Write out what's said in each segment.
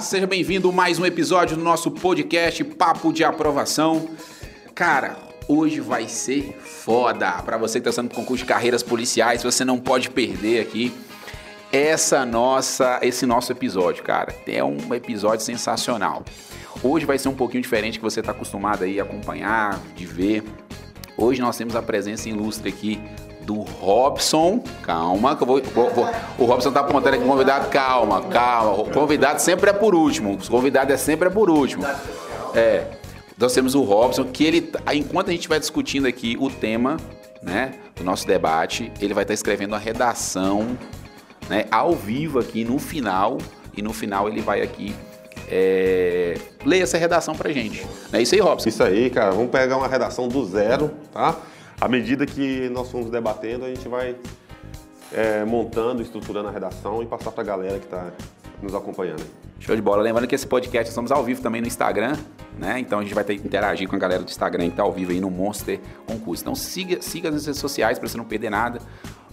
Seja bem-vindo a mais um episódio do nosso podcast Papo de Aprovação. Cara, hoje vai ser foda. Para você que está sendo concurso de carreiras policiais, você não pode perder aqui essa nossa, esse nosso episódio, cara. É um episódio sensacional. Hoje vai ser um pouquinho diferente que você está acostumado aí a acompanhar, de ver. Hoje nós temos a presença ilustre aqui do Robson. Calma, que eu vou, vou, vou. O Robson tá apontando aqui convidado. Calma, calma. O convidado sempre é por último. O convidado é sempre é por último. É. Nós temos o Robson, que ele, enquanto a gente vai discutindo aqui o tema, né, do nosso debate, ele vai estar escrevendo a redação, né, ao vivo aqui no final, e no final ele vai aqui é, ler essa redação pra gente. É isso aí, Robson? Isso aí, cara. Vamos pegar uma redação do zero, tá? À medida que nós fomos debatendo, a gente vai é, montando, estruturando a redação e passar para a galera que está nos acompanhando. Show de bola. Lembrando que esse podcast estamos ao vivo também no Instagram, né? Então a gente vai ter que interagir com a galera do Instagram que está ao vivo aí no Monster Concurso. Então siga, siga nas redes sociais para você não perder nada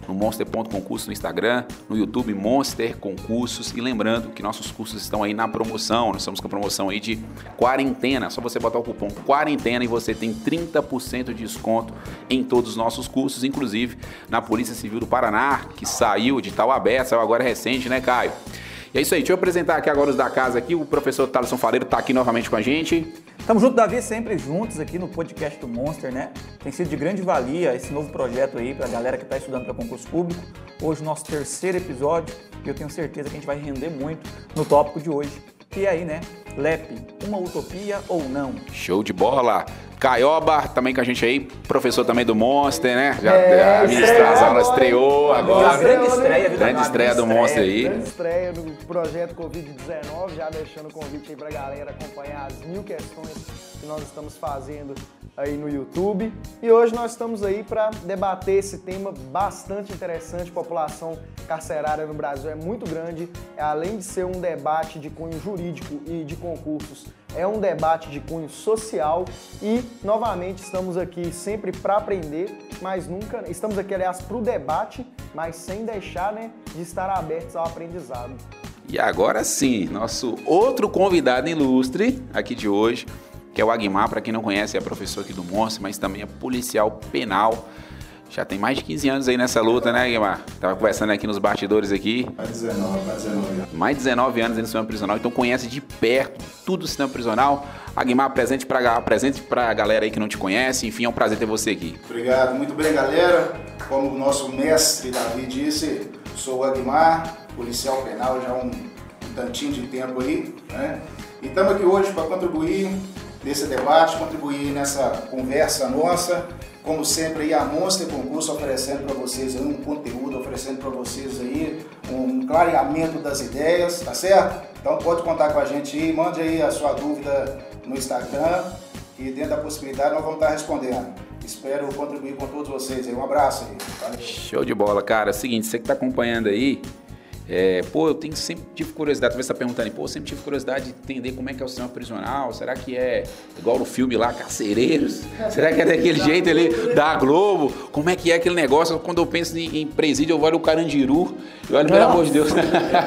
no monster.concurso no Instagram, no YouTube Monster Concursos. E lembrando que nossos cursos estão aí na promoção, nós estamos com a promoção aí de quarentena, só você botar o cupom quarentena e você tem 30% de desconto em todos os nossos cursos, inclusive na Polícia Civil do Paraná, que saiu de tal aberto, saiu agora recente, né, Caio? E é isso aí, deixa eu apresentar aqui agora os da casa aqui, o professor Thaleson Faleiro está aqui novamente com a gente. Tamo junto, Davi, sempre juntos aqui no podcast do Monster, né? Tem sido de grande valia esse novo projeto aí para a galera que está estudando para concurso público. Hoje, nosso terceiro episódio e eu tenho certeza que a gente vai render muito no tópico de hoje, que é aí, né? LEP, uma utopia ou não? Show de bola! Caioba, também com a gente aí, professor também do Monster, né? Já é, administrar as aulas, estreou agora. Grande estreia, viu? Grande estreia do Monster aí. Grande estreia do projeto Covid-19, já deixando o convite aí pra galera acompanhar as mil questões que nós estamos fazendo aí no YouTube. E hoje nós estamos aí para debater esse tema bastante interessante. A população carcerária no Brasil é muito grande, além de ser um debate de cunho jurídico e de concursos, é um debate de cunho social e novamente estamos aqui sempre para aprender, mas nunca estamos aqui aliás para o debate, mas sem deixar né, de estar abertos ao aprendizado. E agora sim, nosso outro convidado ilustre aqui de hoje, que é o Aguimar, para quem não conhece, é professor aqui do Monstro, mas também é policial penal. Já tem mais de 15 anos aí nessa luta, né, Aguimar? Tava conversando aqui nos bastidores aqui. Mais 19, mais 19 Mais 19 anos no sistema prisional, então conhece de perto tudo o sistema prisional. Aguimar, presente para presente a galera aí que não te conhece. Enfim, é um prazer ter você aqui. Obrigado, muito bem, galera. Como o nosso mestre Davi disse, sou o Aguimar, policial penal já há um, um tantinho de tempo aí, né? E estamos aqui hoje para contribuir nesse debate, contribuir nessa conversa nossa. Como sempre, aí a Monster Concurso oferecendo para vocês um conteúdo, oferecendo para vocês aí um clareamento das ideias, tá certo? Então pode contar com a gente aí, mande aí a sua dúvida no Instagram e dentro da possibilidade nós vamos estar respondendo. Espero contribuir com todos vocês aí. Um abraço aí. Valeu. Show de bola, cara. É o seguinte, você que está acompanhando aí, é, pô, eu tenho, sempre tive curiosidade, talvez você está perguntando, pô, eu sempre tive curiosidade de entender como é que é o sistema prisional, será que é igual no filme lá, Carcereiros? Será que é daquele jeito ali da Globo? Como é que é aquele negócio? Quando eu penso em, em presídio, eu olho o Carandiru, eu olho, pelo amor de Deus.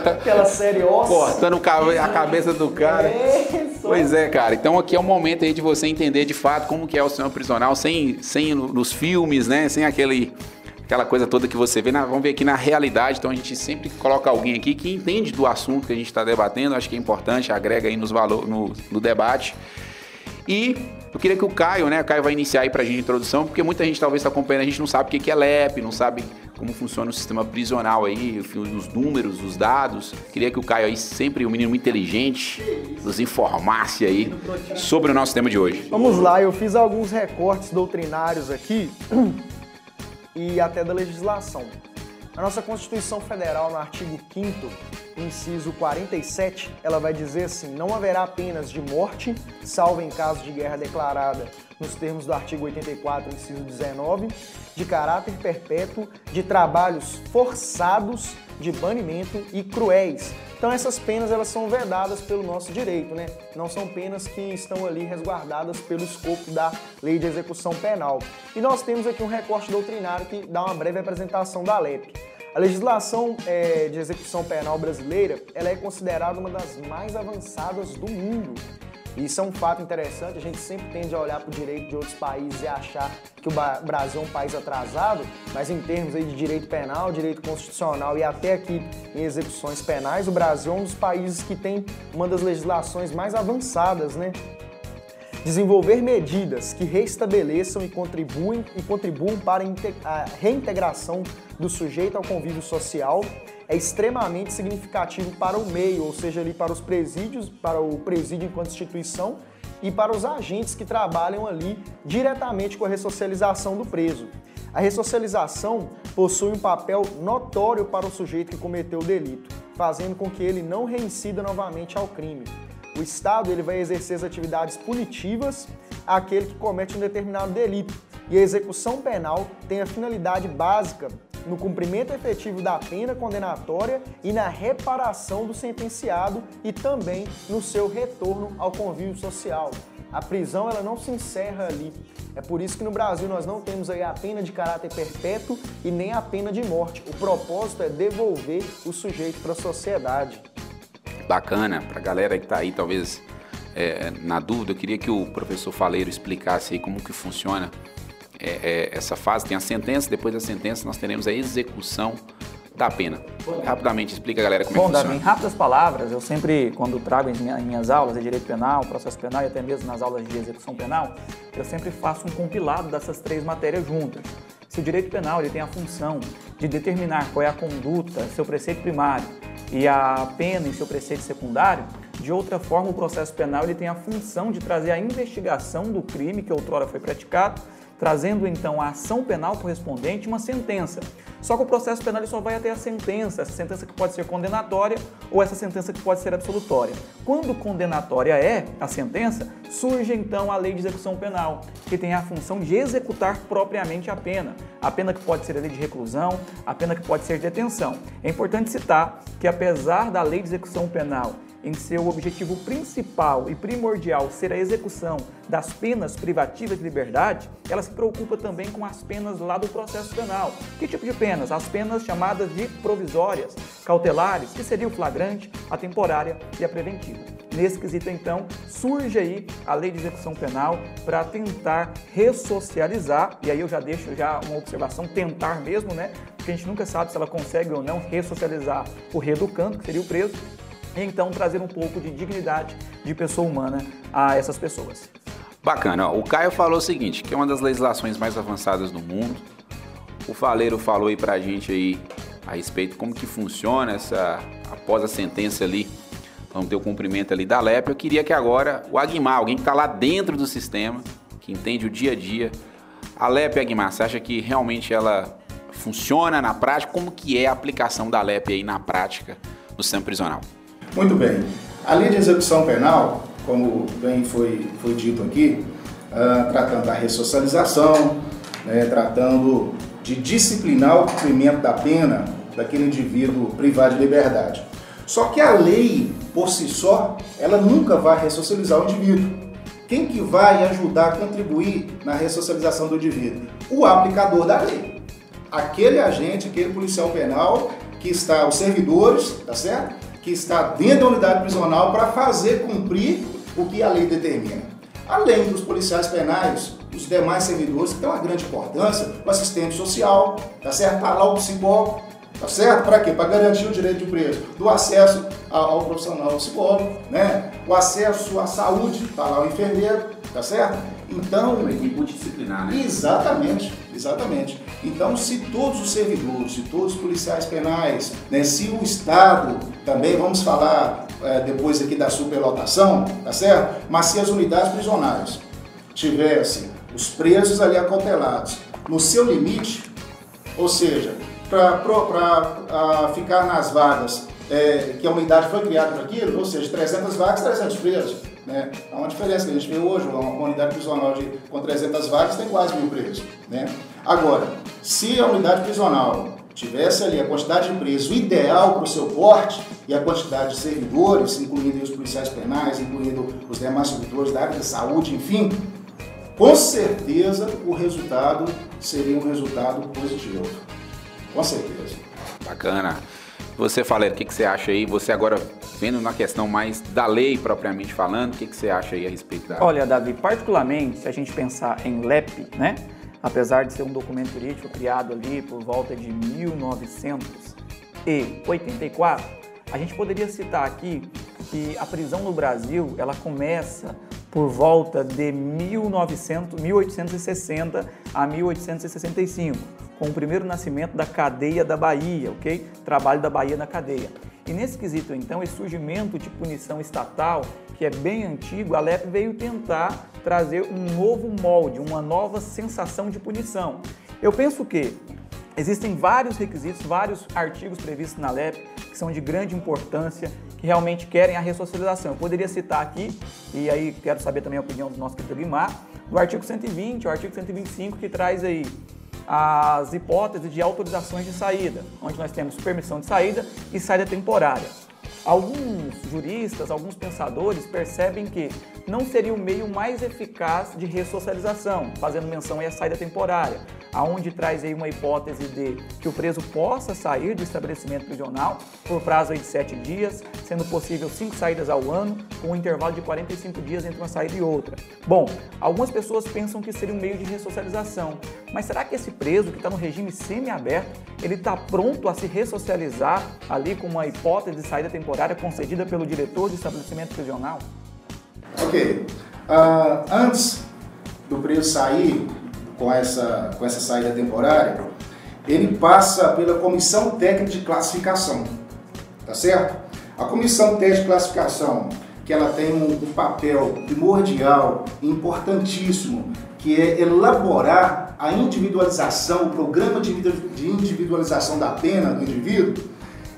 Aquela série ossa. Cortando a cabeça do cara. É, pois é, cara. Então aqui é o momento aí de você entender de fato como que é o sistema prisional, sem, sem nos filmes, né? Sem aquele aquela coisa toda que você vê. Na, vamos ver aqui na realidade. Então a gente sempre coloca alguém aqui que entende do assunto que a gente está debatendo. Acho que é importante, agrega aí nos valor, no, no debate. E eu queria que o Caio, né? O Caio vai iniciar aí pra gente a introdução, porque muita gente talvez está acompanhando, a gente não sabe o que é LEP, não sabe como funciona o sistema prisional aí, os números, os dados. Queria que o Caio aí, sempre um menino inteligente, nos informasse aí sobre o nosso tema de hoje. Vamos lá, eu fiz alguns recortes doutrinários aqui e até da legislação. A nossa Constituição Federal, no artigo 5 inciso 47, ela vai dizer assim: não haverá penas de morte, salvo em caso de guerra declarada nos termos do artigo 84, inciso 19, de caráter perpétuo, de trabalhos forçados, de banimento e cruéis, então essas penas elas são vedadas pelo nosso direito, né? Não são penas que estão ali resguardadas pelo escopo da Lei de Execução Penal. E nós temos aqui um recorte doutrinário que dá uma breve apresentação da LEP. A legislação é, de execução penal brasileira ela é considerada uma das mais avançadas do mundo. E isso é um fato interessante, a gente sempre tende a olhar para o direito de outros países e achar que o Brasil é um país atrasado, mas em termos aí de direito penal, direito constitucional e até aqui em execuções penais, o Brasil é um dos países que tem uma das legislações mais avançadas, né? Desenvolver medidas que restabeleçam e contribuem, e contribuam para a reintegração do sujeito ao convívio social é extremamente significativo para o meio, ou seja, ali para os presídios, para o presídio enquanto instituição e para os agentes que trabalham ali diretamente com a ressocialização do preso. A ressocialização possui um papel notório para o sujeito que cometeu o delito, fazendo com que ele não reincida novamente ao crime. O Estado ele vai exercer as atividades punitivas àquele que comete um determinado delito, e a execução penal tem a finalidade básica no cumprimento efetivo da pena condenatória e na reparação do sentenciado e também no seu retorno ao convívio social. A prisão ela não se encerra ali. É por isso que no Brasil nós não temos aí a pena de caráter perpétuo e nem a pena de morte. O propósito é devolver o sujeito para a sociedade. Bacana, para a galera que está aí talvez é, na dúvida, eu queria que o professor Faleiro explicasse aí como que funciona é, é, essa fase, tem a sentença, depois da sentença nós teremos a execução da pena. Rapidamente explica, galera, como Bom, é que funciona. Bom, em rápidas palavras, eu sempre, quando trago em minhas aulas de direito penal, processo penal e até mesmo nas aulas de execução penal, eu sempre faço um compilado dessas três matérias juntas. Se o direito penal ele tem a função de determinar qual é a conduta, seu preceito primário, e a pena em seu preceito secundário, de outra forma, o processo penal ele tem a função de trazer a investigação do crime que outrora foi praticado trazendo então a ação penal correspondente uma sentença. Só que o processo penal só vai até a sentença, essa sentença que pode ser condenatória ou essa sentença que pode ser absolutória. Quando condenatória é a sentença, surge então a lei de execução penal, que tem a função de executar propriamente a pena. A pena que pode ser a lei de reclusão, a pena que pode ser de detenção. É importante citar que apesar da lei de execução penal em seu objetivo principal e primordial ser a execução das penas privativas de liberdade, ela se preocupa também com as penas lá do processo penal. Que tipo de penas? As penas chamadas de provisórias, cautelares, que seria o flagrante, a temporária e a preventiva. Nesse quesito, então, surge aí a lei de execução penal para tentar ressocializar, e aí eu já deixo já uma observação, tentar mesmo, né? Porque a gente nunca sabe se ela consegue ou não ressocializar o reeducando, que seria o preso, e então trazer um pouco de dignidade de pessoa humana a essas pessoas. Bacana. O Caio falou o seguinte, que é uma das legislações mais avançadas do mundo. O Faleiro falou aí pra gente aí a respeito como que funciona essa após a sentença ali, vamos ter o cumprimento ali da LEP. Eu queria que agora o Aguimar, alguém que está lá dentro do sistema, que entende o dia a dia, a LEP Aguimar, você acha que realmente ela funciona na prática? Como que é a aplicação da LEP aí na prática no sistema prisional? Muito bem. A lei de execução penal, como bem foi, foi dito aqui, uh, tratando da ressocialização, né, tratando de disciplinar o cumprimento da pena daquele indivíduo privado de liberdade. Só que a lei, por si só, ela nunca vai ressocializar o indivíduo. Quem que vai ajudar a contribuir na ressocialização do indivíduo? O aplicador da lei. Aquele agente, aquele policial penal que está, os servidores, tá certo? Que está dentro da unidade prisional para fazer cumprir o que a lei determina. Além dos policiais penais, os demais servidores que têm uma grande importância, o assistente social, tá certo? Está lá o psicólogo, tá certo? Para quê? Para garantir o direito do preso, do acesso ao profissional psicólogo, né? O acesso à saúde, está lá o enfermeiro, tá certo? Então, uma equipe multidisciplinar, né? Exatamente, exatamente. Então, se todos os servidores, se todos os policiais penais, né, se o Estado, também vamos falar é, depois aqui da superlotação, tá certo? Mas se as unidades prisionais tivessem os presos ali acautelados no seu limite, ou seja, para ficar nas vagas é, que a unidade foi criada para aquilo, ou seja, 300 vagas, 300 presos. Né? Há uma diferença que a gente vê hoje, uma unidade prisional de, com 300 vagas tem quase mil presos. Né? Agora, se a unidade prisional tivesse ali a quantidade de presos ideal para o seu porte e a quantidade de servidores, incluindo os policiais penais, incluindo os demais servidores da área da saúde, enfim, com certeza o resultado seria um resultado positivo. Com certeza. Bacana. Você, Falero, o que, que você acha aí? Você agora vendo na questão mais da lei propriamente falando, o que, que você acha aí a respeito da... Olha, Davi, particularmente, se a gente pensar em LEP, né? Apesar de ser um documento jurídico criado ali por volta de 1984, a gente poderia citar aqui que a prisão no Brasil, ela começa por volta de 1900, 1860 a 1865, com o primeiro nascimento da cadeia da Bahia, ok? Trabalho da Bahia na cadeia. E nesse quesito, então, esse surgimento de punição estatal, que é bem antigo, a LEP veio tentar trazer um novo molde, uma nova sensação de punição. Eu penso que existem vários requisitos, vários artigos previstos na LEP que são de grande importância, que realmente querem a ressocialização. Eu poderia citar aqui, e aí quero saber também a opinião do nosso querido Guimar, do artigo 120, o artigo 125, que traz aí as hipóteses de autorizações de saída, onde nós temos permissão de saída e saída temporária. Alguns juristas, alguns pensadores percebem que não seria o meio mais eficaz de ressocialização, fazendo menção à saída temporária, aonde traz aí uma hipótese de que o preso possa sair do estabelecimento prisional por prazo de sete dias, sendo possível cinco saídas ao ano, com um intervalo de 45 dias entre uma saída e outra. Bom, algumas pessoas pensam que seria um meio de ressocialização, mas será que esse preso que está no regime semiaberto, ele está pronto a se ressocializar ali com uma hipótese de saída temporária concedida pelo diretor do estabelecimento prisional? Ok. Uh, antes do preso sair com essa, com essa saída temporária, ele passa pela comissão técnica de classificação, tá certo? A comissão técnica de classificação, que ela tem um, um papel primordial, importantíssimo, que é elaborar a individualização, o programa de individualização da pena do indivíduo,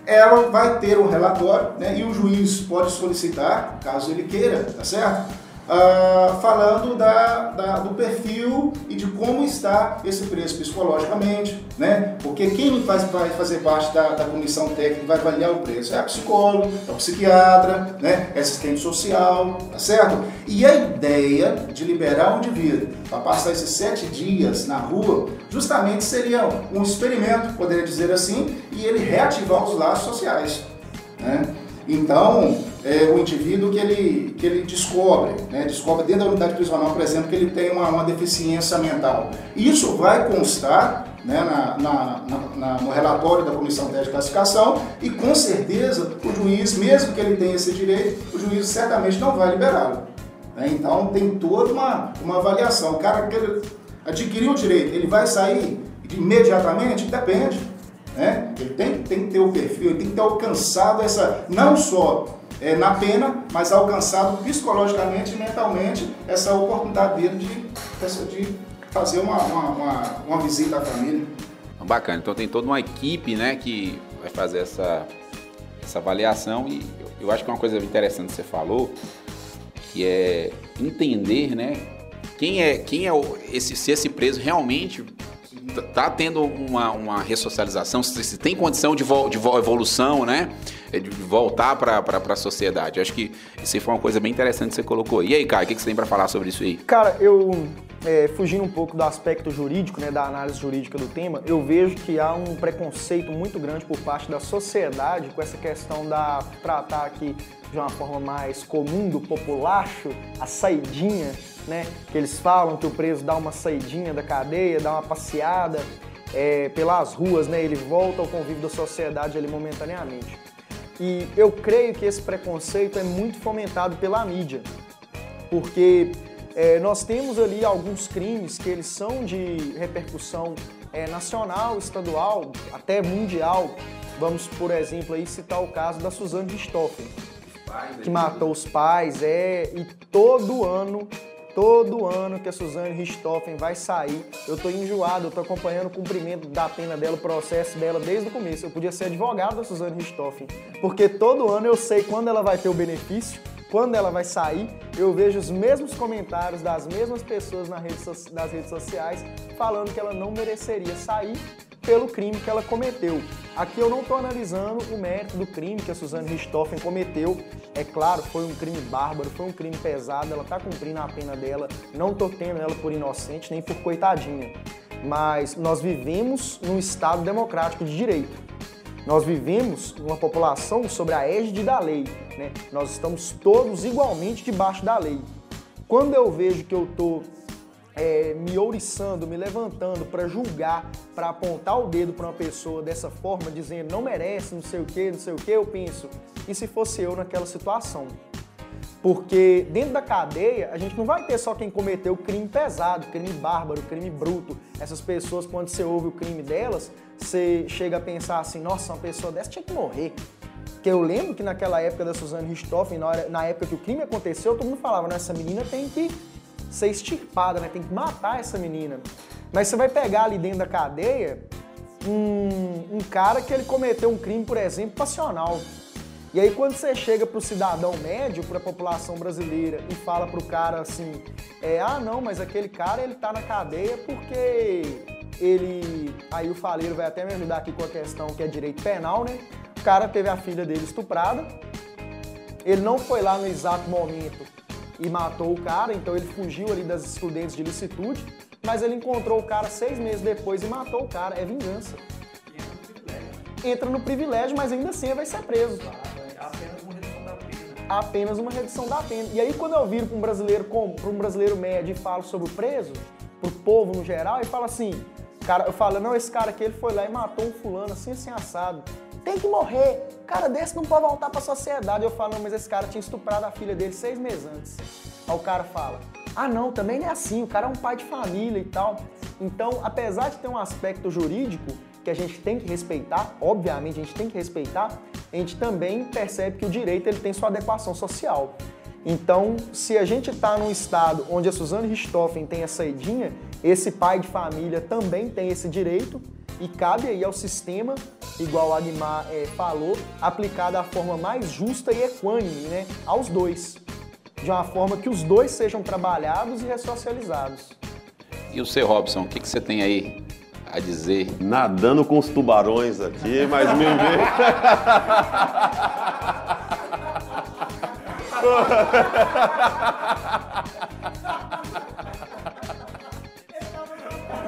ela vai ter um relatório né, e o juiz pode solicitar, caso ele queira, tá certo? Uh, falando da, da, do perfil e de como está esse preço psicologicamente, né? Porque quem faz, vai fazer parte da, da comissão técnica vai avaliar o preço é a psicóloga, é o psiquiatra, né? É assistente social, tá certo? E a ideia de liberar o indivíduo para passar esses sete dias na rua, justamente seria um experimento, poderia dizer assim, e ele reativar os laços sociais, né? Então, é, o indivíduo que ele, que ele descobre, né, descobre dentro da unidade prisional, por exemplo, que ele tem uma, uma deficiência mental. Isso vai constar né, na, na, na, no relatório da Comissão de Classificação e, com certeza, o juiz, mesmo que ele tenha esse direito, o juiz certamente não vai liberá-lo. Né? Então, tem toda uma, uma avaliação. O cara que adquiriu o direito, ele vai sair imediatamente? Depende. Né? Ele tem, tem que ter o perfil, ele tem que ter alcançado essa, não só é, na pena, mas alcançado psicologicamente e mentalmente essa oportunidade dele de, de fazer uma, uma, uma, uma visita à família. Bacana, então tem toda uma equipe né, que vai fazer essa, essa avaliação e eu, eu acho que uma coisa interessante que você falou, que é entender né, quem é, quem é o, esse, se esse preso realmente tá tendo uma, uma ressocialização, se, se tem condição de, vo, de evolução, né? É, de voltar para a sociedade. Acho que isso foi uma coisa bem interessante que você colocou. E aí, Caio, o que, que você tem para falar sobre isso aí? Cara, eu, é, fugindo um pouco do aspecto jurídico, né, da análise jurídica do tema, eu vejo que há um preconceito muito grande por parte da sociedade com essa questão da tratar aqui de uma forma mais comum do populacho, a saidinha, né? Que eles falam que o preso dá uma saidinha da cadeia, dá uma passeada é, pelas ruas, né? Ele volta ao convívio da sociedade ali momentaneamente. E eu creio que esse preconceito é muito fomentado pela mídia, porque é, nós temos ali alguns crimes que eles são de repercussão é, nacional, estadual, até mundial. Vamos, por exemplo, aí citar o caso da Suzane Richthofen, que matou os pais, é, e todo ano Todo ano que a Suzane Richthofen vai sair, eu tô enjoado, eu tô acompanhando o cumprimento da pena dela, o processo dela desde o começo. Eu podia ser advogado da Suzane Richthofen, porque todo ano eu sei quando ela vai ter o benefício, quando ela vai sair, eu vejo os mesmos comentários das mesmas pessoas nas redes, sociais falando que ela não mereceria sair pelo crime que ela cometeu. Aqui eu não estou analisando o mérito do crime que a Suzane Richthofen cometeu. É claro, foi um crime bárbaro, foi um crime pesado, ela está cumprindo a pena dela, não estou tendo ela por inocente nem por coitadinha. Mas nós vivemos num Estado democrático de direito. Nós vivemos uma população sobre a égide da lei, né? Nós estamos todos igualmente debaixo da lei. Quando eu vejo que eu estou é, me ouriçando, me levantando para julgar, para apontar o dedo para uma pessoa dessa forma, dizendo não merece, não sei o que, não sei o que, eu penso, e se fosse eu naquela situação? Porque dentro da cadeia, a gente não vai ter só quem cometeu crime pesado, crime bárbaro, crime bruto. Essas pessoas, quando você ouve o crime delas, você chega a pensar assim, nossa, uma pessoa dessa tinha que morrer. Porque eu lembro que naquela época da Suzane Richthofen, na, na época que o crime aconteceu, todo mundo falava, essa menina tem que ser extirpada, né? tem que matar essa menina. Mas você vai pegar ali dentro da cadeia um, um cara que ele cometeu um crime, por exemplo, passional. E aí quando você chega para o cidadão médio, para a população brasileira e fala para o cara assim, é, ah não, mas aquele cara ele tá na cadeia porque ele, aí o faleiro vai até me ajudar aqui com a questão que é direito penal, né? O cara teve a filha dele estuprada, ele não foi lá no exato momento e matou o cara, então ele fugiu ali das excludentes de licitude, mas ele encontrou o cara seis meses depois e matou o cara, é vingança. Entra no privilégio, mas ainda assim vai ser preso apenas uma redução da pena. E aí quando eu viro para um brasileiro para um brasileiro médio e falo sobre o preso, pro povo no geral, e falo assim, cara, eu falo, não, esse cara aqui ele foi lá e matou um fulano assim, assim, assado. Tem que morrer. Cara desse não pode voltar para a sociedade. Eu falo, não, mas esse cara tinha estuprado a filha dele seis meses antes. Aí o cara fala, ah não, também não é assim, o cara é um pai de família e tal. Então, apesar de ter um aspecto jurídico, que a gente tem que respeitar, obviamente a gente tem que respeitar, a gente também percebe que o direito ele tem sua adequação social. Então, se a gente está num estado onde a Suzane Richthofen tem essa idinha, esse pai de família também tem esse direito e cabe aí ao sistema, igual o Agmar é, falou, aplicar da forma mais justa e equânime né, aos dois, de uma forma que os dois sejam trabalhados e ressocializados. E o seu Robson, o que, que você tem aí a dizer. Nadando com os tubarões aqui, mas mil vezes.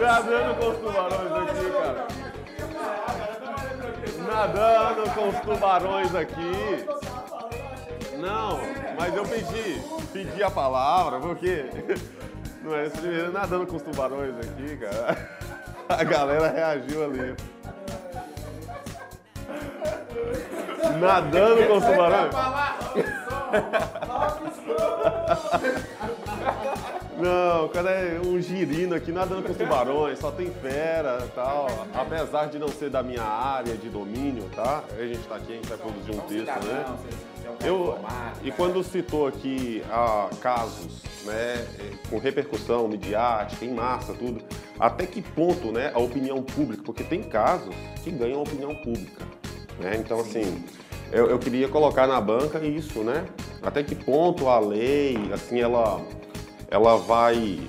Nadando com os tubarões aqui, cara. Nadando com os tubarões aqui. Não, mas eu pedi, pedi a palavra, porque não é esse nadando com os tubarões aqui, cara. A galera reagiu ali. Nadando com os tubarões. Não, o cara é um girino aqui nadando com os tubarões, só tem fera e tal. Apesar de não ser da minha área de domínio, tá? A gente tá aqui, a gente vai produzir um texto, né? Eu, e quando citou aqui ah, casos né, com repercussão midiática, em massa, tudo, até que ponto né, a opinião pública, porque tem casos que ganham a opinião pública. Né? Então, assim, eu, eu, queria colocar na banca isso, né? Até que ponto a lei, assim, ela, ela vai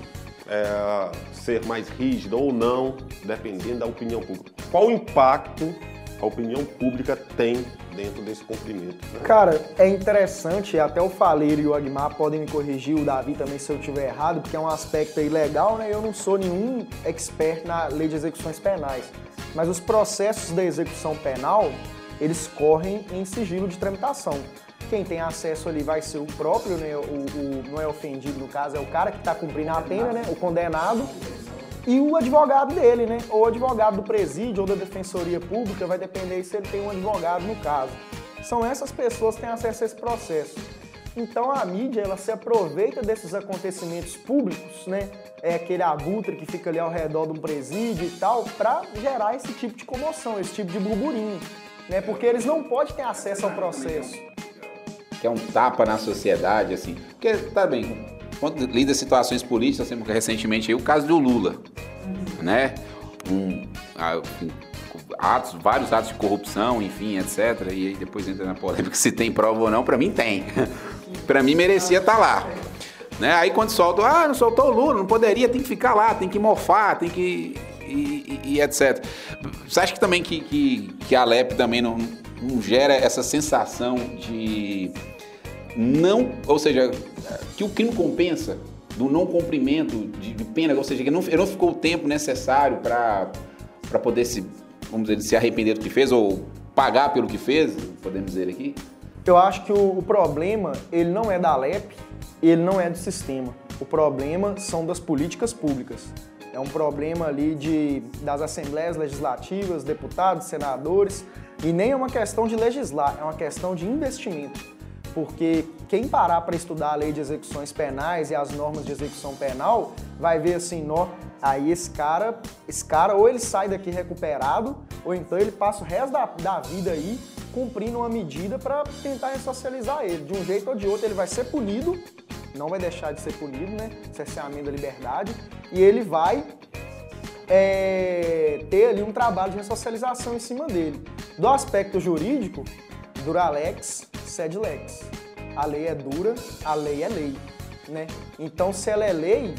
é, ser mais rígida ou não, dependendo da opinião pública. Qual o impacto a opinião pública tem dentro desse cumprimento. Né? Cara, é interessante, até o Faleiro e o Agmar podem me corrigir, o Davi também se eu estiver errado, porque é um aspecto aí legal, né? Eu não sou nenhum expert na lei de execuções penais, mas os processos da execução penal, eles correm em sigilo de tramitação. Quem tem acesso ali vai ser o próprio, né? o, o não é ofendido no caso, é o cara que está cumprindo a pena, né? O condenado e o advogado dele, né? Ou o advogado do presídio ou da defensoria pública, vai depender se ele tem um advogado no caso. São essas pessoas que têm acesso a esse processo. Então a mídia ela se aproveita desses acontecimentos públicos, né? É aquele abutre que fica ali ao redor de um presídio e tal, para gerar esse tipo de comoção, esse tipo de burburinho, né? Porque eles não podem ter acesso ao processo. Que é um tapa na sociedade, assim. Porque, tá bem, quando lida situações políticas, temos recentemente aí o caso do Lula, né? Um, atos, vários atos de corrupção, enfim, etc. E aí depois entra na polêmica se tem prova ou não. Para mim tem. para mim merecia estar tá lá. Né? Aí quando solta, ah, não soltou o Lula, não poderia, tem que ficar lá, tem que mofar, tem que. E, e, e etc. Você acha que também que, que, que a LEP também não, não gera essa sensação de não, ou seja, que o crime compensa do não cumprimento de, de pena, ou seja, que não, não ficou o tempo necessário para poder se, vamos dizer, se arrepender do que fez ou pagar pelo que fez, podemos dizer aqui? Eu acho que o, o problema, ele não é da Alep, ele não é do sistema. O problema são das políticas públicas. É um problema ali de, das assembleias legislativas, deputados, senadores, e nem é uma questão de legislar, é uma questão de investimento. Porque quem parar para estudar a lei de execuções penais e as normas de execução penal, vai ver assim, nó, aí esse cara, esse cara ou ele sai daqui recuperado, ou então ele passa o resto da, da vida aí cumprindo uma medida para tentar ressocializar ele. De um jeito ou de outro ele vai ser punido, não vai deixar de ser punido, né? Cerceamento da liberdade, e ele vai é, ter ali um trabalho de ressocialização em cima dele. Do aspecto jurídico, Duralex, sed lex. A lei é dura, a lei é lei, né? Então, se ela é lei,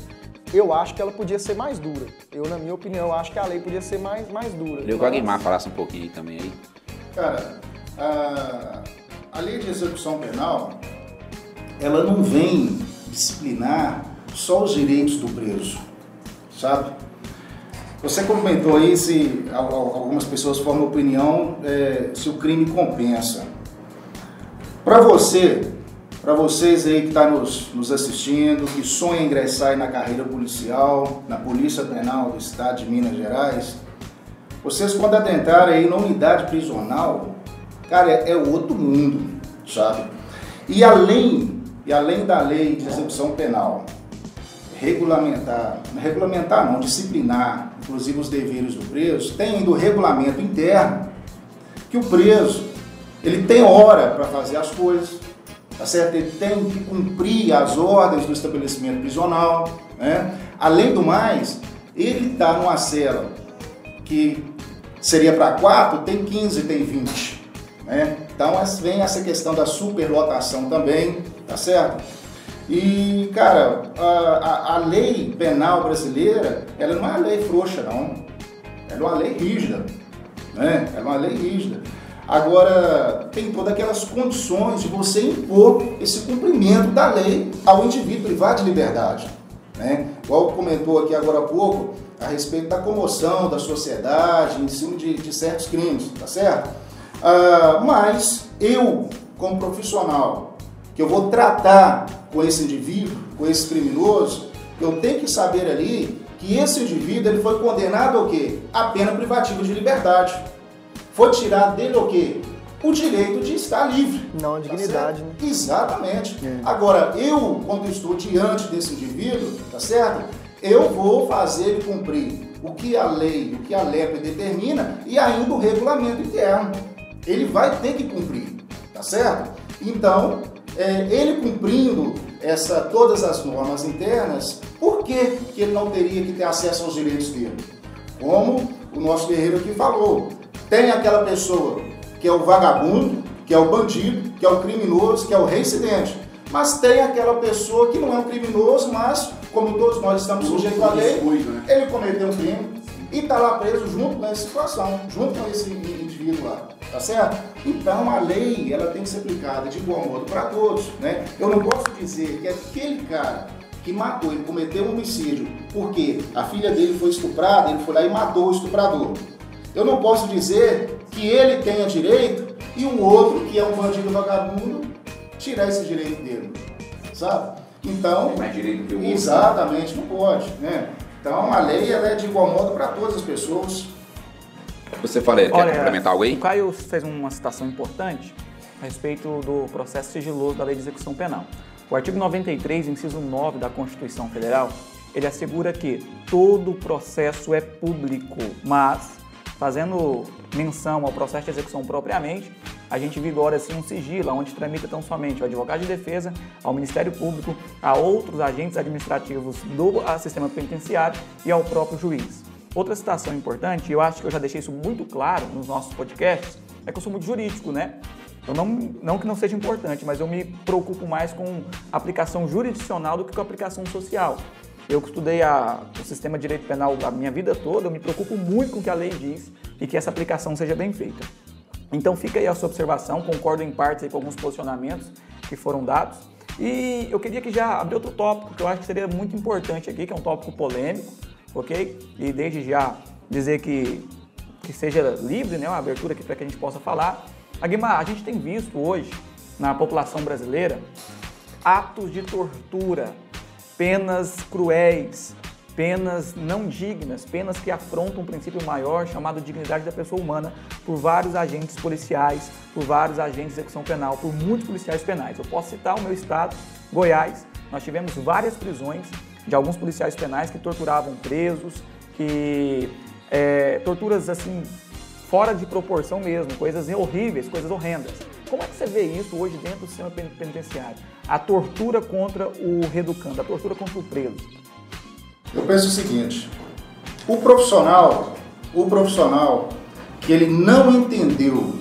eu acho que ela podia ser mais dura. Eu, na minha opinião, acho que a lei podia ser mais, mais dura. Queria que o Aguimar falasse um pouquinho também aí. Cara, a, a lei de execução penal, ela não vem disciplinar só os direitos do preso, sabe? Você comentou aí se algumas pessoas formam opinião é, se o crime compensa. Para você, para vocês aí que estão tá nos, nos assistindo, que sonham em ingressar na carreira policial, na Polícia Penal do Estado de Minas Gerais, vocês quando adentrarem aí na unidade prisional, cara, é, é outro mundo, sabe? E além, e além da lei de execução penal, regulamentar, regulamentar não, disciplinar, inclusive os deveres do preso, tem ainda o regulamento interno que o preso ele tem hora para fazer as coisas, tá certo? Ele tem que cumprir as ordens do estabelecimento prisional, né? Além do mais, ele está numa cela que seria para 4, tem 15, tem 20, né? Então vem essa questão da superlotação também, tá certo? E, cara, a, a, lei penal brasileira, ela não é uma lei frouxa, não. Ela é uma lei rígida, né? É uma lei rígida. Agora, tem todas aquelas condições de você impor esse cumprimento da lei ao indivíduo privado de liberdade. Né? Igual comentou aqui agora há pouco, a respeito da comoção da sociedade em cima de, de certos crimes, tá certo? Ah, mas eu, como profissional, que eu vou tratar com esse indivíduo, com esse criminoso, eu tenho que saber ali que esse indivíduo ele foi condenado ao quê? A pena privativa de liberdade foi tirar dele o quê? O direito de estar livre. Não, a tá dignidade. Tá né? Exatamente. É. Agora, eu, quando estou diante desse indivíduo, tá certo? Eu vou fazer ele cumprir o que a lei, o que a LEP determina e ainda o regulamento interno. Ele vai ter que cumprir, tá certo? Então, é, ele cumprindo essa, todas as normas internas, por que, que ele não teria que ter acesso aos direitos dele? Como o nosso guerreiro aqui falou, tem aquela pessoa que é o vagabundo, que é o bandido, que é o criminoso, que é o reincidente. Mas tem aquela pessoa que não é um criminoso, mas, como todos nós estamos sujeitos à lei, né? ele cometeu um crime e está lá preso junto com essa situação, junto com esse indivíduo lá. Tá certo? Então a lei ela tem que ser aplicada de igual modo para todos. Né? Eu não posso dizer que aquele cara que matou, ele cometeu um homicídio porque a filha dele foi estuprada, ele foi lá e matou o estuprador. Eu não posso dizer que ele tenha direito e o outro, que é um bandido vagabundo, tirar esse direito dele. Sabe? Então. Tem mais direito que o outro. Exatamente, não pode. Né? Então a lei ela é de igual modo para todas as pessoas. Você falei, quer Olha, complementar algo aí? O Caio fez uma citação importante a respeito do processo sigiloso da Lei de Execução Penal. O artigo 93, inciso 9 da Constituição Federal, ele assegura que todo processo é público, mas Fazendo menção ao processo de execução propriamente, a gente vigora assim um sigilo, onde tramita tão somente o advogado de defesa, ao Ministério Público, a outros agentes administrativos do sistema penitenciário e ao próprio juiz. Outra citação importante, eu acho que eu já deixei isso muito claro nos nossos podcasts, é que eu sou muito jurídico, né? Eu não, não que não seja importante, mas eu me preocupo mais com aplicação jurisdicional do que com aplicação social. Eu estudei a, o sistema de direito penal a minha vida toda, eu me preocupo muito com o que a lei diz e que essa aplicação seja bem feita. Então fica aí a sua observação, concordo em parte com alguns posicionamentos que foram dados. E eu queria que já abrir outro tópico que eu acho que seria muito importante aqui, que é um tópico polêmico, ok? E desde já dizer que que seja livre, né, uma abertura aqui para que a gente possa falar. Aguimar, a gente tem visto hoje na população brasileira atos de tortura, penas cruéis, penas não dignas, penas que afrontam um princípio maior chamado dignidade da pessoa humana por vários agentes policiais, por vários agentes de execução penal, por muitos policiais penais. Eu posso citar o meu estado, Goiás, nós tivemos várias prisões de alguns policiais penais que torturavam presos, que é, torturas assim fora de proporção mesmo, coisas horríveis, coisas horrendas. Como é que você vê isso hoje dentro do sistema penitenciário? A tortura contra o reeducando, a tortura contra o preso. Eu penso o seguinte: o profissional, o profissional que ele não entendeu,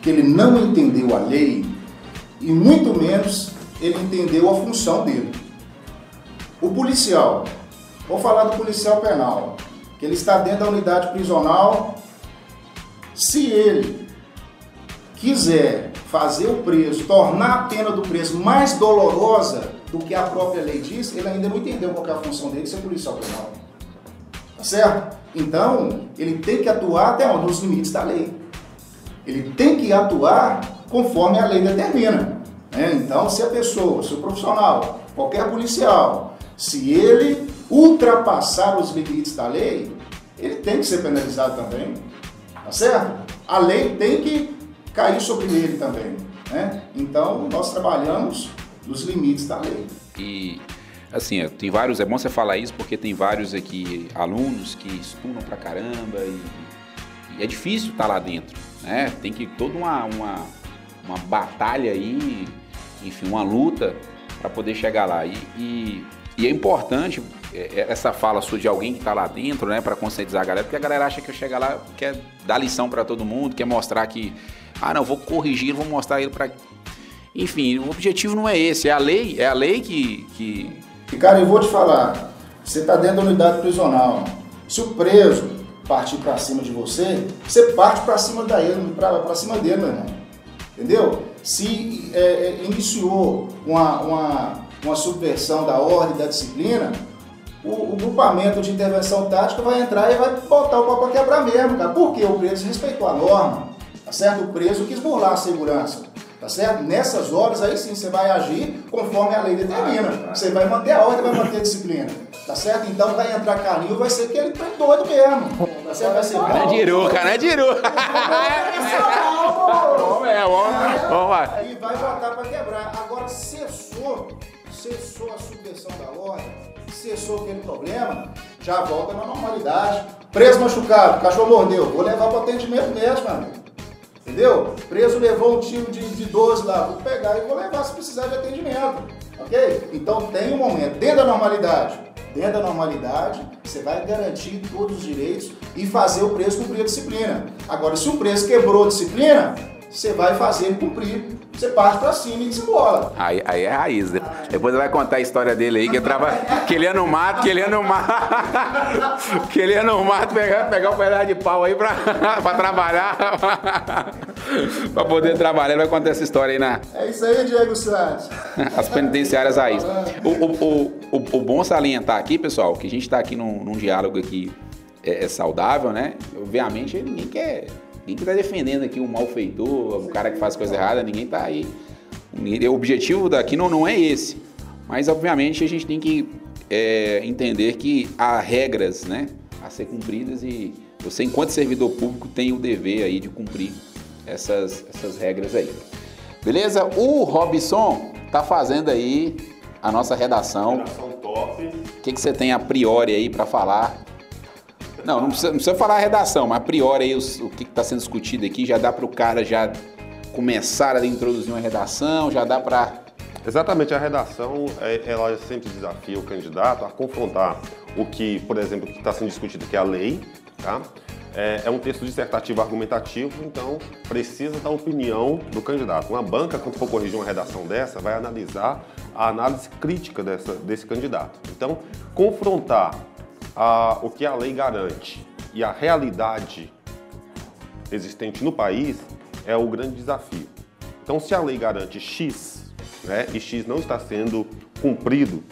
que ele não entendeu a lei e muito menos ele entendeu a função dele. O policial, vou falar do policial penal, que ele está dentro da unidade prisional, se ele quiser fazer o preso, tornar a pena do preso mais dolorosa do que a própria lei diz, ele ainda não entendeu qual é a função dele de ser policial penal. Tá certo? Então, ele tem que atuar até onde? Nos limites da lei. Ele tem que atuar conforme a lei determina. Né? Então, se a pessoa, se o profissional, qualquer policial, se ele ultrapassar os limites da lei, ele tem que ser penalizado também. Tá certo? A lei tem que cair sobre ele também. Né? Então, nós trabalhamos nos limites da lei. E, assim, tem vários, é bom você falar isso porque tem vários aqui alunos que estudam pra caramba e, e é difícil estar tá lá dentro, né? Tem que toda uma, uma, uma batalha aí, enfim, uma luta para poder chegar lá. E, e e é importante é, é, essa fala sua de alguém que está lá dentro, né, para conscientizar a galera, porque a galera acha que eu chegar lá quer dar lição para todo mundo, quer mostrar que, ah, não, vou corrigir, vou mostrar ele para. Enfim, o objetivo não é esse, é a lei, é a lei que. que... Cara, eu vou te falar, você está dentro da unidade prisional. Se o preso partir para cima de você, você parte para cima dele, para cima dele, meu irmão. Entendeu? Se é, é, iniciou uma, uma uma subversão da ordem, da disciplina, o, o, grupamento de intervenção tática vai entrar e vai botar o pau para quebrar mesmo, cara. Porque o preso respeitou a norma, tá certo? O preso quis burlar a segurança, tá certo? Nessas horas aí sim você vai agir conforme a lei determina. Você vai manter a ordem, vai manter a disciplina, tá certo? Então vai entrar carinho, vai ser que ele tá doido mesmo, tá certo? Vai ser cara é diru, cara é diru. Vamos, é, vamos, vamos lá. Aí vai botar para quebrar. Agora cessou cessou a subversão da ordem, cessou aquele problema, já volta na normalidade. Preso machucado, cachorro mordeu, vou levar para o atendimento meu amigo. Entendeu? Preso levou um tiro de, de 12 lá, vou pegar e vou levar se precisar de atendimento. Ok? Então tem um momento, dentro da normalidade, dentro da normalidade, você vai garantir todos os direitos e fazer o preso cumprir a disciplina. Agora, se o preso quebrou a disciplina, você vai fazer cumprir. Você parte pra cima e desembola. Aí, aí é raiz. Né? Depois vai contar a história dele aí, que, trava... que ele ia no mato, que ele ia no mato. que ele ia no mato pegar, pegar um pedaço de pau aí pra, pra trabalhar. pra poder trabalhar. Ele vai contar essa história aí na. É isso aí, Diego Santos. As penitenciárias raiz. O, o, o, o, bom salientar aqui, pessoal, que a gente tá aqui num, num diálogo aqui é, é saudável, né? Obviamente ninguém quer Ninguém está defendendo aqui o malfeitor, o cara que faz coisa errada, ninguém está aí. O objetivo daqui não, não é esse. Mas, obviamente, a gente tem que é, entender que há regras né, a ser cumpridas e você, enquanto servidor público, tem o dever aí de cumprir essas, essas regras aí. Beleza? O Robson tá fazendo aí a nossa redação. Redação top. O que, que você tem a priori aí para falar não, não precisa, não precisa falar a redação, mas a priori aí o que está sendo discutido aqui já dá para o cara já começar a introduzir uma redação, já dá para Exatamente, a redação é, ela sempre desafia o candidato a confrontar o que, por exemplo, que está sendo discutido, que é a lei, tá? É, é, um texto dissertativo argumentativo, então precisa da opinião do candidato. Uma banca, quando for corrigir uma redação dessa, vai analisar a análise crítica dessa, desse candidato. Então, confrontar a, o que a lei garante e a realidade existente no país é o grande desafio. Então, se a lei garante X né, e X não está sendo cumprido,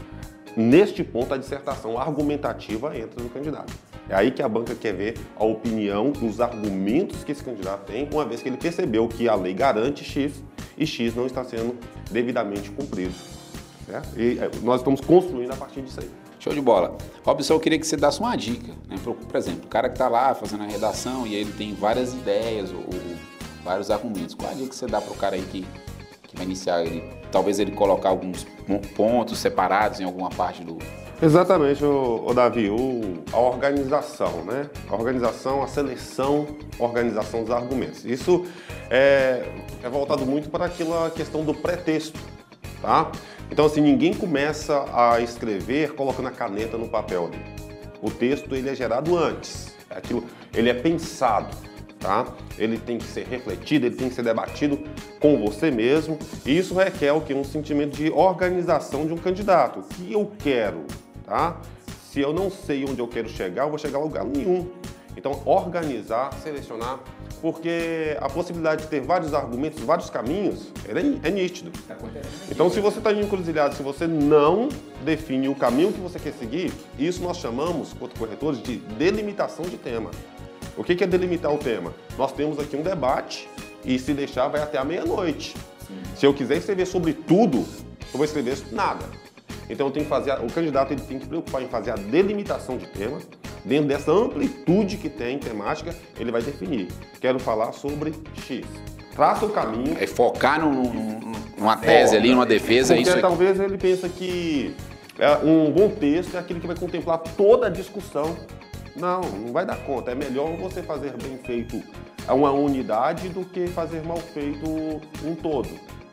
neste ponto a dissertação argumentativa entra no candidato. É aí que a banca quer ver a opinião, os argumentos que esse candidato tem, uma vez que ele percebeu que a lei garante X e X não está sendo devidamente cumprido. Certo? E é, nós estamos construindo a partir disso aí. Show de bola. Robson, eu queria que você desse uma dica. Né? Por, exemplo, o cara que está lá fazendo a redação e ele tem várias ideias ou, ou vários argumentos. Qual a dica que você dá para o cara aí que, que vai iniciar? Ele, talvez ele colocar alguns pontos separados em alguma parte do, Exatamente, o, o Davi, o, a organização, né? A organização, a seleção, a organização dos argumentos. Isso é, é voltado muito para aquela questão do pretexto, tá? Então, assim, ninguém começa a escrever colocando a caneta no papel. O texto, ele é gerado antes. É aquilo, ele é pensado, tá? Ele tem que ser refletido, ele tem que ser debatido com você mesmo. E isso requer o que? Um sentimento de organização de um candidato. O que eu quero? tá? Se eu não sei onde eu quero chegar, eu vou chegar a lugar nenhum. Então, organizar, selecionar, porque a possibilidade de ter vários argumentos, vários caminhos, é, é nítido. Tá então, se você está encruzilhado, se você não define o caminho que você quer seguir, isso nós chamamos, quanto corretores, de delimitação de tema. O que é delimitar o tema? Nós temos aqui um debate e se deixar vai até a meia-noite. Se eu quiser escrever sobre tudo, eu vou escrever nada. Então tem que fazer, o candidato ele tem que se preocupar em fazer a delimitação de tema. Dentro dessa amplitude que tem temática, ele vai definir. Quero falar sobre X. Traça o caminho. É focar num, numa tese ali, numa defesa. Porque isso talvez ele pense que é, um bom texto é aquele que vai contemplar toda a discussão. Não, não vai dar conta. É melhor você fazer bem feito uma unidade do que fazer mal feito um todo.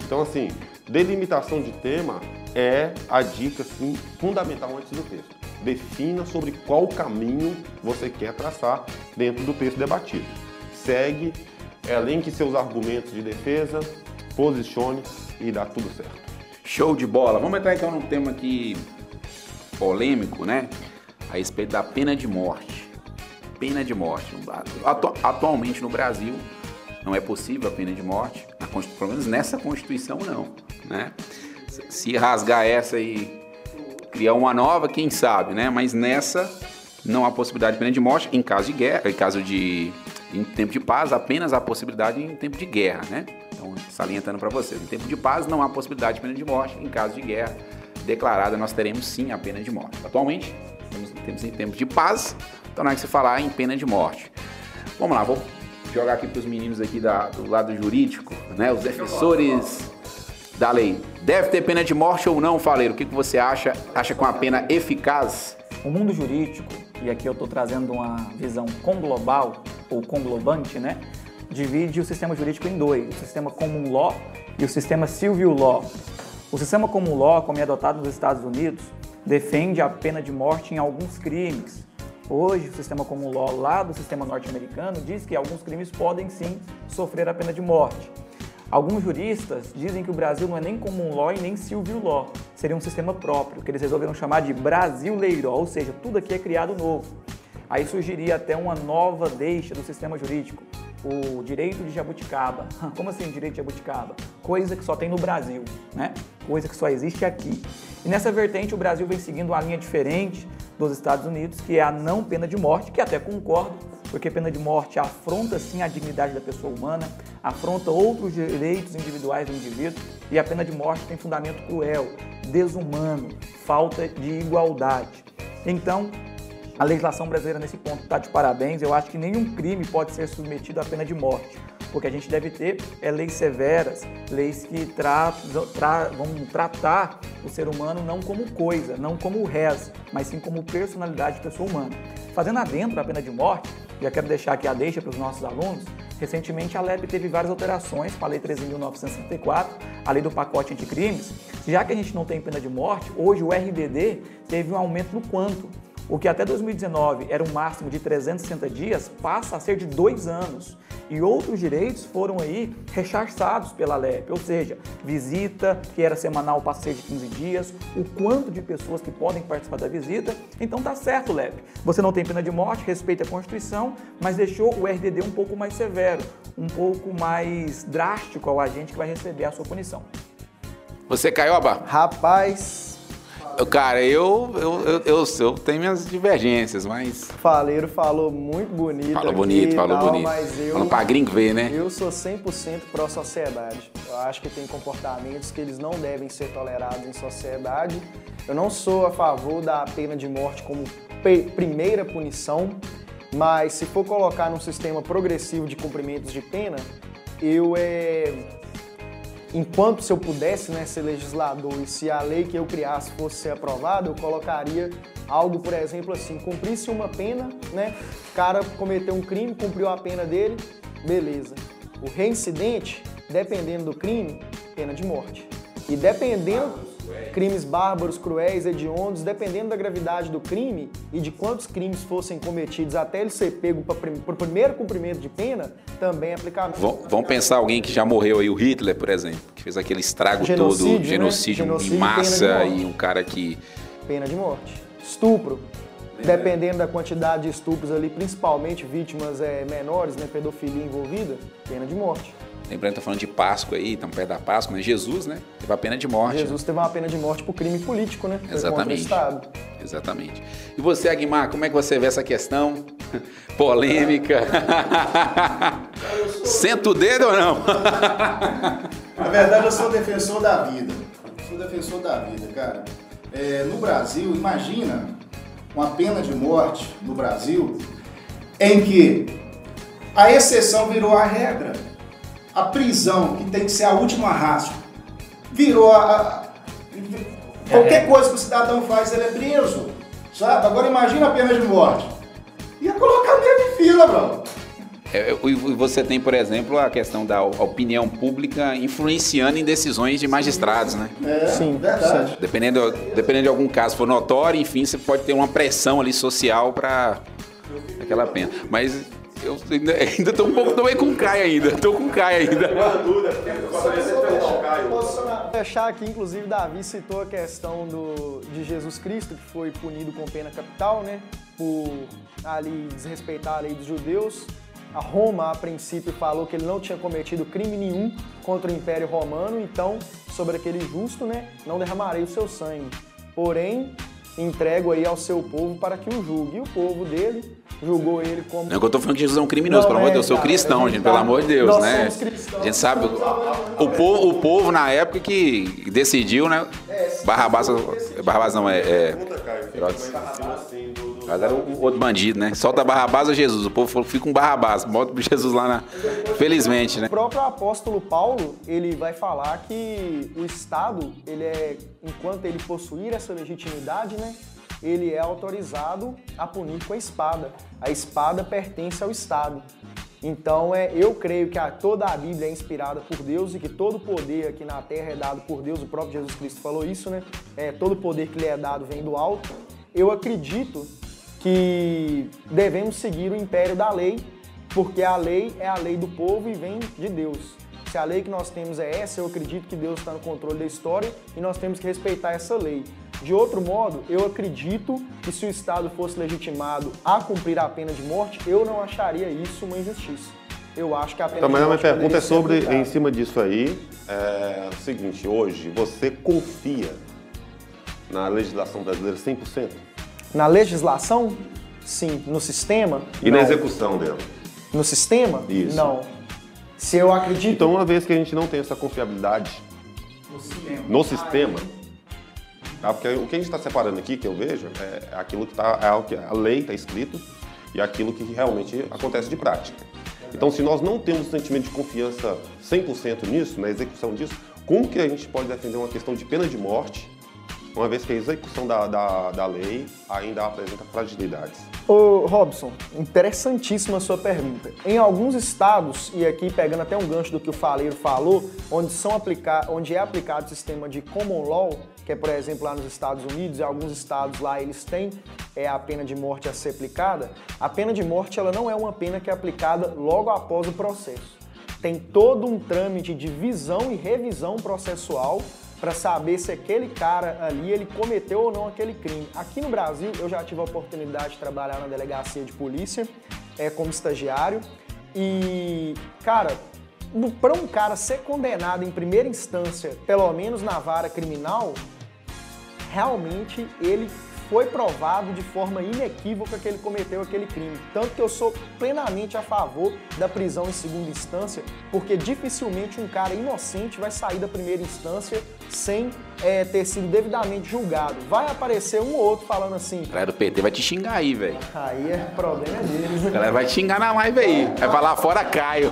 Então, assim, delimitação de tema é a dica assim, fundamental antes do texto. Defina sobre qual caminho você quer traçar dentro do texto debatido. Segue, elenque seus argumentos de defesa, posicione e dá tudo certo. Show de bola. Vamos entrar então num tema aqui polêmico, né? A respeito da pena de morte. Pena de morte. Atu atualmente no Brasil não é possível a pena de morte, pelo menos nessa Constituição não, né? se rasgar essa e criar uma nova, quem sabe, né? Mas nessa não há possibilidade de pena de morte em caso de guerra, em caso de em tempo de paz, apenas há possibilidade em tempo de guerra, né? Então, salientando para vocês, em tempo de paz não há possibilidade de pena de morte, em caso de guerra declarada nós teremos sim a pena de morte. Atualmente, temos, temos em tempo de paz, então não é que se falar em pena de morte. Vamos lá, vou jogar aqui para os meninos aqui da, do lado jurídico, né? Os defensores da lei. Deve ter pena de morte ou não, Faleiro? O que, que você acha? Acha com a pena eficaz? O mundo jurídico, e aqui eu estou trazendo uma visão conglobal ou conglobante, né? Divide o sistema jurídico em dois: o sistema common law e o sistema civil law. O sistema common law, como é adotado nos Estados Unidos, defende a pena de morte em alguns crimes. Hoje, o sistema common law lá do sistema norte-americano diz que alguns crimes podem sim sofrer a pena de morte. Alguns juristas dizem que o Brasil não é nem common law e nem civil law, seria um sistema próprio, que eles resolveram chamar de brasileiro, ou seja, tudo aqui é criado novo. Aí surgiria até uma nova deixa do sistema jurídico, o direito de jabuticaba. Como assim direito de jabuticaba? Coisa que só tem no Brasil, né? Coisa que só existe aqui. E nessa vertente o Brasil vem seguindo uma linha diferente dos Estados Unidos, que é a não pena de morte, que até concordo, porque pena de morte afronta sim a dignidade da pessoa humana, afronta outros direitos individuais do indivíduo e a pena de morte tem fundamento cruel, desumano, falta de igualdade. Então, a legislação brasileira nesse ponto está de parabéns. Eu acho que nenhum crime pode ser submetido à pena de morte. O que a gente deve ter é leis severas, leis que tra tra vão tratar o ser humano não como coisa, não como res, mas sim como personalidade de pessoa humana. Fazendo adentro a pena de morte, já quero deixar aqui a deixa para os nossos alunos. Recentemente, a LEP teve várias alterações para a Lei 13.964, a Lei do Pacote Anticrimes. Já que a gente não tem pena de morte, hoje o RDD teve um aumento no quanto. O que até 2019 era um máximo de 360 dias, passa a ser de dois anos. E outros direitos foram aí rechaçados pela LEP, ou seja, visita, que era semanal, passa a ser de 15 dias, o quanto de pessoas que podem participar da visita. Então tá certo, LEP. Você não tem pena de morte, respeita a Constituição, mas deixou o RDD um pouco mais severo, um pouco mais drástico ao agente que vai receber a sua punição. Você, Caioba? Rapaz, Cara, eu, eu, eu, eu, tenho minhas divergências, mas. Faleiro falou muito bonito. Falou bonito, falou bonito. Mas eu, Falando pra gringo ver, né? eu sou 100% pró-sociedade. Eu acho que tem comportamentos que eles não devem ser tolerados em sociedade. Eu não sou a favor da pena de morte como primeira punição, mas se for colocar num sistema progressivo de cumprimentos de pena, eu é, enquanto se eu pudesse né, ser legislador e se a lei que eu criasse fosse ser aprovada, eu colocaria algo, por exemplo, assim, cumprisse uma pena, né? O cara cometeu um crime, cumpriu a pena dele, beleza. O reincidente, dependendo do crime, pena de morte. E dependendo crimes bárbaros, cruéis, hediondos, dependendo da gravidade do crime e de quantos crimes fossem cometidos até ele ser pego para o primeiro cumprimento de pena, também é aplicável. Vão- Vamos pensar alguém que já morreu aí, o Hitler, por exemplo, que fez aquele estrago Genocídio, todo, né? genocídio, Genocídio em massa e um cara que. pena de morte. Estupro, dependendo da quantidade de estupros ali, principalmente vítimas é, menores, né, pedofilia envolvida, pena de morte. Lembrando que tá falando de Páscoa aí, estamos perto da Páscoa, né? Jesus, né? Teve a pena de morte. Jesus teve uma pena de morte por crime político, né? Foi Exatamente. Estado. Exatamente. E você, Aguimar, como é que você vê essa questão? Polêmica. Senta o dedo ou não? Na verdade, eu sou defensor da vida. Sou defensor da vida, cara. É, no Brasil, imagina uma pena de morte no Brasil em que a exceção virou a regra. A prisão, que tem que ser a última raspa, virou a. a- qualquer coisa que o cidadão faz, ele é preso. Sabe? Agora imagina a pena de morte. Ia colocar mesmo em fila, bro. É, E você tem, por exemplo, a questão da opinião pública influenciando em decisões de magistrados, né? É, Sim, verdade. Dependendo, dependendo de algum caso, se for notório, enfim, você pode ter uma pressão ali social para aquela pena. Mas eu ainda, ainda tô um pouco meio com o Caio ainda, tô com o Caio ainda. Vou Fechar aqui, inclusive, Davi citou a questão do, de Jesus Cristo, que foi punido com pena capital, né? Por ali desrespeitar a lei dos judeus. A Roma, a princípio, falou que ele não tinha cometido crime nenhum contra o Império Romano, então, sobre aquele justo, né? Não derramarei o seu sangue. Porém, entrego aí ao seu povo para que o julgue. E o povo dele julgou ele como Não é que eu tô falando que Jesus é um criminoso, Não, pelo amor de é, Deus, eu sou cristão, a gente gente, tá- pelo amor de Deus, nós né? somos cristãos. A gente sabe, o povo, o povo na época que decidiu, né? Barrabás, Barrabás não, é... é Herodes. Mas era o outro bandido, né? Solta Barrabás ou Jesus? O povo falou, fica com Barrabás, bota Jesus lá na... Felizmente, né? O próprio apóstolo Paulo, ele vai falar que o Estado, ele é, enquanto ele possuir essa legitimidade, né, ele é autorizado a punir com a espada. A espada pertence ao Estado. Então, é, eu creio que a, toda a Bíblia é inspirada por Deus e que todo poder aqui na Terra é dado por Deus. O próprio Jesus Cristo falou isso, né? É, todo poder que lhe é dado vem do alto. Eu acredito que devemos seguir o império da lei, porque a lei é a lei do povo e vem de Deus. Se a lei que nós temos é essa, eu acredito que Deus está no controle da história e nós temos que respeitar essa lei. De outro modo, eu acredito que se o Estado fosse legitimado a cumprir a pena de morte, eu não acharia isso uma injustiça. Eu acho que a pena Então, de mas a minha morte pergunta é sobre, aplicada. em cima disso aí, é o seguinte, hoje, você confia na legislação brasileira 100%? Na legislação, sim. No sistema, E não. na execução dela? No sistema, Isso. não. Se eu acredito Então, uma vez que a gente não tem essa confiabilidade no sistema, tá? porque o que a gente está separando aqui, que eu vejo, é aquilo que está, é o que a lei está escrito e aquilo que realmente acontece de prática. Então, se nós não temos um sentimento de confiança 100% nisso, na execução disso, como que a gente pode defender uma questão de pena de morte, uma vez que a execução da, da, da lei ainda apresenta fragilidades? Ô, Robson, interessantíssima a sua pergunta. Em alguns estados, e aqui pegando até um gancho do que o Faleiro falou, onde, são aplicar, onde é aplicado o sistema de common law, que é, por exemplo, lá nos Estados Unidos, e alguns estados lá eles têm é, a pena de morte a ser aplicada, a pena de morte ela não é uma pena que é aplicada logo após o processo. Tem todo um trâmite de visão e revisão processual para saber se aquele cara ali ele cometeu ou não aquele crime. Aqui no Brasil, eu já tive a oportunidade de trabalhar na delegacia de polícia é, como estagiário e, cara, para um cara ser condenado em primeira instância, pelo menos na vara criminal, realmente ele foi provado de forma inequívoca que ele cometeu aquele crime. Tanto que eu sou plenamente a favor da prisão em segunda instância, porque dificilmente um cara inocente vai sair da primeira instância sem é, ter sido devidamente julgado. Vai aparecer um ou outro falando assim. A galera do PT vai te xingar aí, velho. Aí é problema deles. A galera vai te xingar na live aí. Vai falar fora Caio.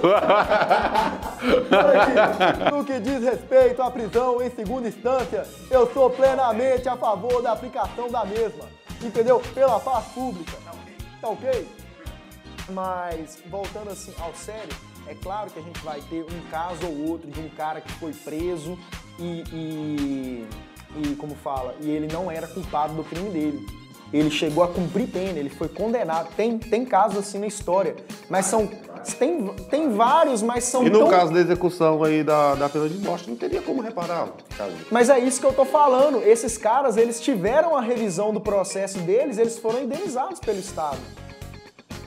no que diz respeito à prisão em segunda instância, eu sou plenamente a favor da aplicação da mesma. Entendeu? Pela paz pública. Tá ok? Mas, voltando assim ao sério, é claro que a gente vai ter um caso ou outro de um cara que foi preso e, e, e como fala, e ele não era culpado do crime dele. Ele chegou a cumprir pena, ele foi condenado. Tem, tem casos assim na história, mas são tem, tem vários, mas são E no tão... caso da execução aí da, da pena de morte, não teria como reparar. Mas é isso que eu tô falando. Esses caras, eles tiveram a revisão do processo deles, eles foram indenizados pelo Estado.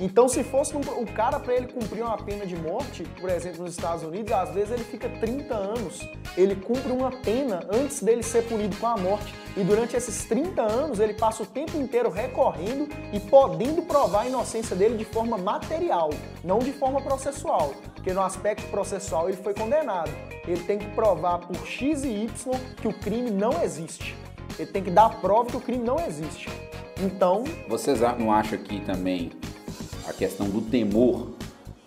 Então, se fosse um, o cara para ele cumprir uma pena de morte, por exemplo, nos Estados Unidos, às vezes ele fica 30 anos, ele cumpre uma pena antes dele ser punido com a morte. E durante esses 30 anos, ele passa o tempo inteiro recorrendo e podendo provar a inocência dele de forma material, não de forma processual. Porque no aspecto processual ele foi condenado. Ele tem que provar por X e Y que o crime não existe. Ele tem que dar prova que o crime não existe. Então, Vocês não acham que também a questão do temor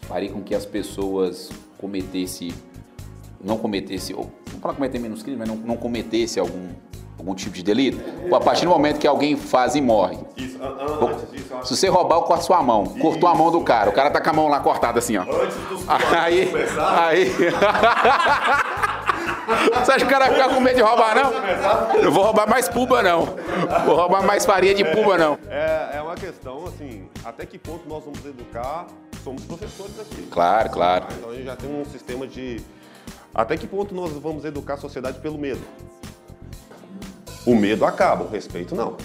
faria com que as pessoas cometessem, não cometesse, ou não para cometer menos crime, mas não, não cometesse algum, algum tipo de delito? A partir do momento que alguém faz e morre, Isso, antes disso, se você roubar, eu corto sua mão. Cortou a mão do cara. O cara tá com a mão lá cortada assim, ó. Antes dos Aí. Aí. Você acha que o cara vai ficar com medo de roubar, não? Eu vou roubar mais puba, não. Vou roubar mais farinha de puba, não. É, é uma questão, assim, até que ponto nós vamos educar, somos professores aqui. Claro, claro. Então a gente já tem um sistema de. Até que ponto nós vamos educar a sociedade pelo medo? O medo acaba, o respeito não.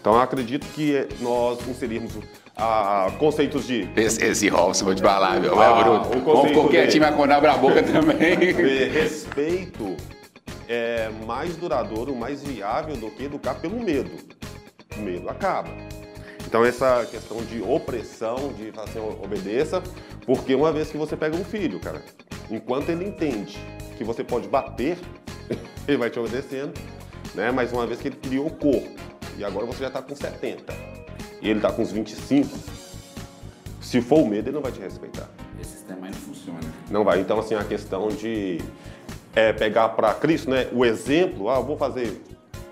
Então eu acredito que nós inserirmos a conceitos de Esse, esse Robson, vou te falar, meu. Ah, é bruto. quietinho, dele. mas quando abre a boca também. de respeito é mais duradouro, mais viável do que educar pelo medo. O medo acaba. Então essa questão de opressão, de falar assim, obedeça, porque uma vez que você pega um filho, cara, enquanto ele entende que você pode bater, ele vai te obedecendo, né? Mas uma vez que ele criou o corpo, e agora você já está com 70, e ele está com uns 25, se for o medo, ele não vai te respeitar. Esse sistema aí não funciona. Não vai. Então, assim, a questão de é, pegar para Cristo, né? O exemplo, ah, eu vou fazer,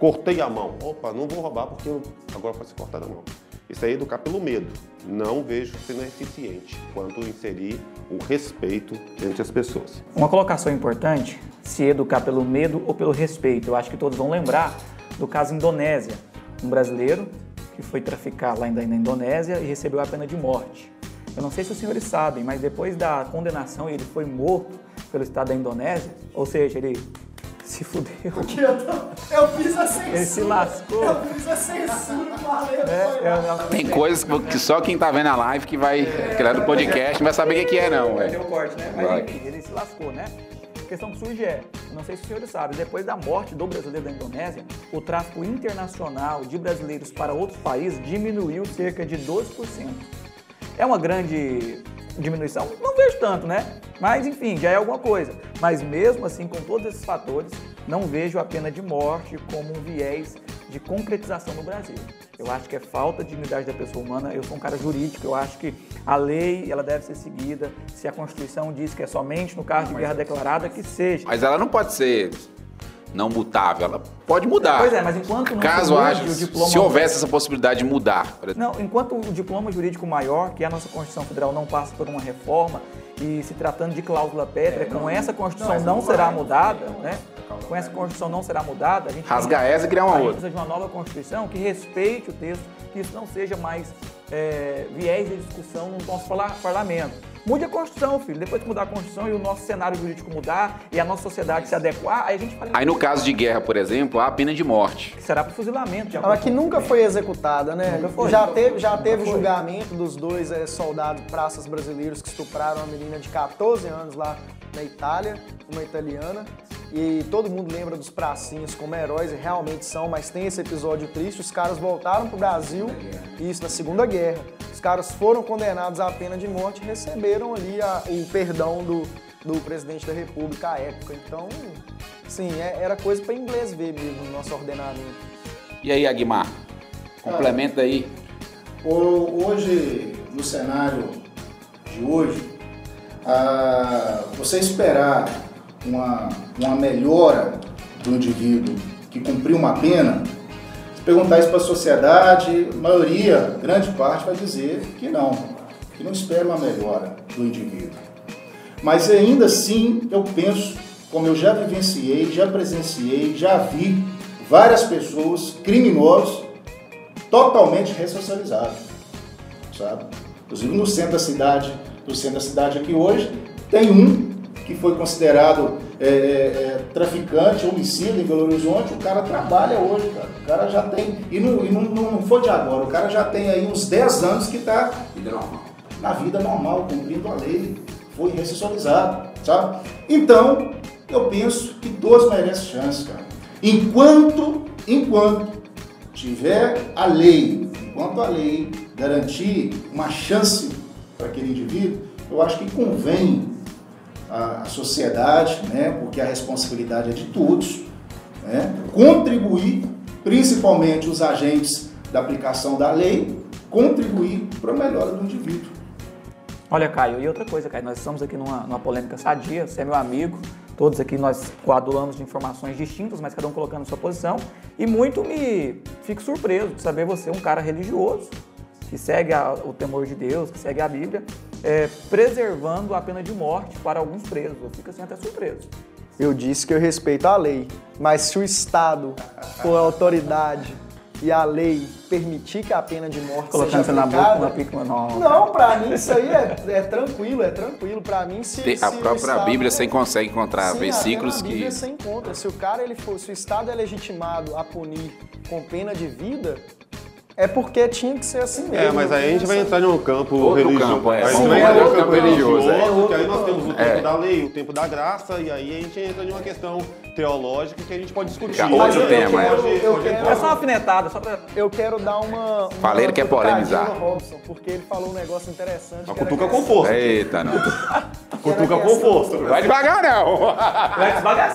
cortei a mão. Opa, não vou roubar porque eu agora vai ser cortada a mão. Isso aí é educar pelo medo. Não vejo sendo eficiente quanto inserir o respeito entre as pessoas. Uma colocação importante, se educar pelo medo ou pelo respeito. Eu acho que todos vão lembrar do caso Indonésia. Um brasileiro que foi traficar lá na Indonésia e recebeu a pena de morte. Eu não sei se os senhores sabem, mas depois da condenação ele foi morto pelo Estado da Indonésia, ou seja, ele se fudeu. eu fiz a censura. Ele se lascou. fiz a censura, valeu. né? Eu não- Tem coisas que só quem tá vendo a live que vai criar do podcast não vai saber o que que é, não, Vai ter velho. o corte, né? Mas enfim, ele se lascou, né? A questão que surge é, eu não sei se os senhores sabem, depois da morte do brasileiro da Indonésia, o tráfico internacional de brasileiros para outros países diminuiu cerca de 12%. É uma grande diminuição? Não vejo tanto, né? Mas enfim, já é alguma coisa. Mas mesmo assim, com todos esses fatores, não vejo a pena de morte como um viés de concretização no Brasil. Eu acho que é falta de dignidade da pessoa humana. Eu sou um cara jurídico, eu acho que a lei ela deve ser seguida. Se a Constituição diz que é somente no caso de guerra declarada, que seja. Mas ela não pode ser não mutável, ela pode mudar. Pois é, mas enquanto não Caso se mude haja, o diploma- se houvesse essa possibilidade de mudar, por exemplo. Não, enquanto o diploma jurídico maior, que é a nossa Constituição Federal, não passa por uma reforma e se tratando de cláusula pétrea, com essa Constituição não, será mudada, né? Com essa Constituição não será mudada, a gente Rasgar essa e criar uma outra. precisa de uma nova Constituição que respeite o texto, que isso não seja mais é, viés de discussão no nosso parla- parlamento. Mude a Constituição, filho. Depois que mudar a Constituição e o nosso cenário jurídico mudar e a nossa sociedade se adequar, aí a gente fala Aí no caso de guerra, por exemplo, há a pena de morte. que será para fuzilamento. Ela que nunca foi executada, né? Nunca foi. Já teve, já Nunca teve foi. julgamento dos dois eh, soldados praças brasileiros que estupraram uma menina de 14 anos lá na Itália, uma italiana. E todo mundo lembra dos pracinhos como heróis, e realmente são, mas tem esse episódio triste. Os caras voltaram pro Brasil, isso na Segunda Guerra. Os caras foram condenados à pena de morte e receberam ali a- o perdão do, do presidente da República à época. Então, sim, é- era coisa para inglês ver mesmo no nosso ordenamento. E aí, Aguimar? Complementa aí. Hoje, no cenário de hoje, ah, você esperar uma, uma melhora do indivíduo que cumpriu uma pena, se perguntar isso para a sociedade, a maioria, grande parte, vai dizer que não, que não espera uma melhora do indivíduo. Mas ainda assim, eu penso, como eu já vivenciei, já presenciei, já vi várias pessoas, criminosos, totalmente ressocializados, sabe? Inclusive no centro da cidade, no centro da cidade aqui hoje, tem um que foi considerado é, é, é, traficante, homicida em Belo Horizonte, o cara trabalha hoje, cara. O cara já tem, e não, e não, não foi de agora, o cara já tem aí uns 10 anos que está na vida normal, cumprindo a lei, foi ressocializado, sabe? Então, eu penso que todos merecem chance, cara. Enquanto, enquanto tiver a lei, enquanto a lei garantir uma chance para aquele indivíduo, eu acho que convém a, sociedade, né, porque a responsabilidade é de todos, né, contribuir, principalmente os agentes da aplicação da lei, contribuir para a melhora do indivíduo. Olha, Caio, e outra coisa, Caio, nós estamos aqui numa, numa polêmica sadia, você é meu amigo, todos aqui nós coadulamos de informações distintas, mas cada um colocando sua posição, e muito me fico surpreso de saber você, um cara religioso, que segue a- o temor de Deus, que segue a Bíblia, é, preservando a pena de morte para alguns presos. Eu fico assim até surpreso. Eu disse que eu respeito a lei, mas se o Estado for a autoridade e a lei permitir que a pena de morte Colocando seja você na boca, aplicada, na pica, não. Não, pra mim isso aí é, é tranquilo, é tranquilo. Pra mim, se, Tem- se a própria Estado- Bíblia você consegue encontrar Sim, versículos que. Bíblia você encontra. Se o cara, ele for, se o Estado é legitimado a punir com pena de vida, é porque tinha que ser assim mesmo. É, mas aí a gente vai entrar em um campo Outro religioso. campo, é. A gente Sim, vai é entrar um campo religioso, religioso, é. que aí nós temos o tempo É. da lei, o tempo da graça, e aí a gente entra em uma questão teológica que a gente pode discutir. Já, outro Mas eu tema, é. Eu quero-. É só uma alfinetada, só pra... Eu quero dar uma. uma Falei, quer cutucadinha polemizar. Robson, porque ele falou um negócio interessante. A que cutuca com força. Eita, não. Cutuca com força. Vai devagar, não.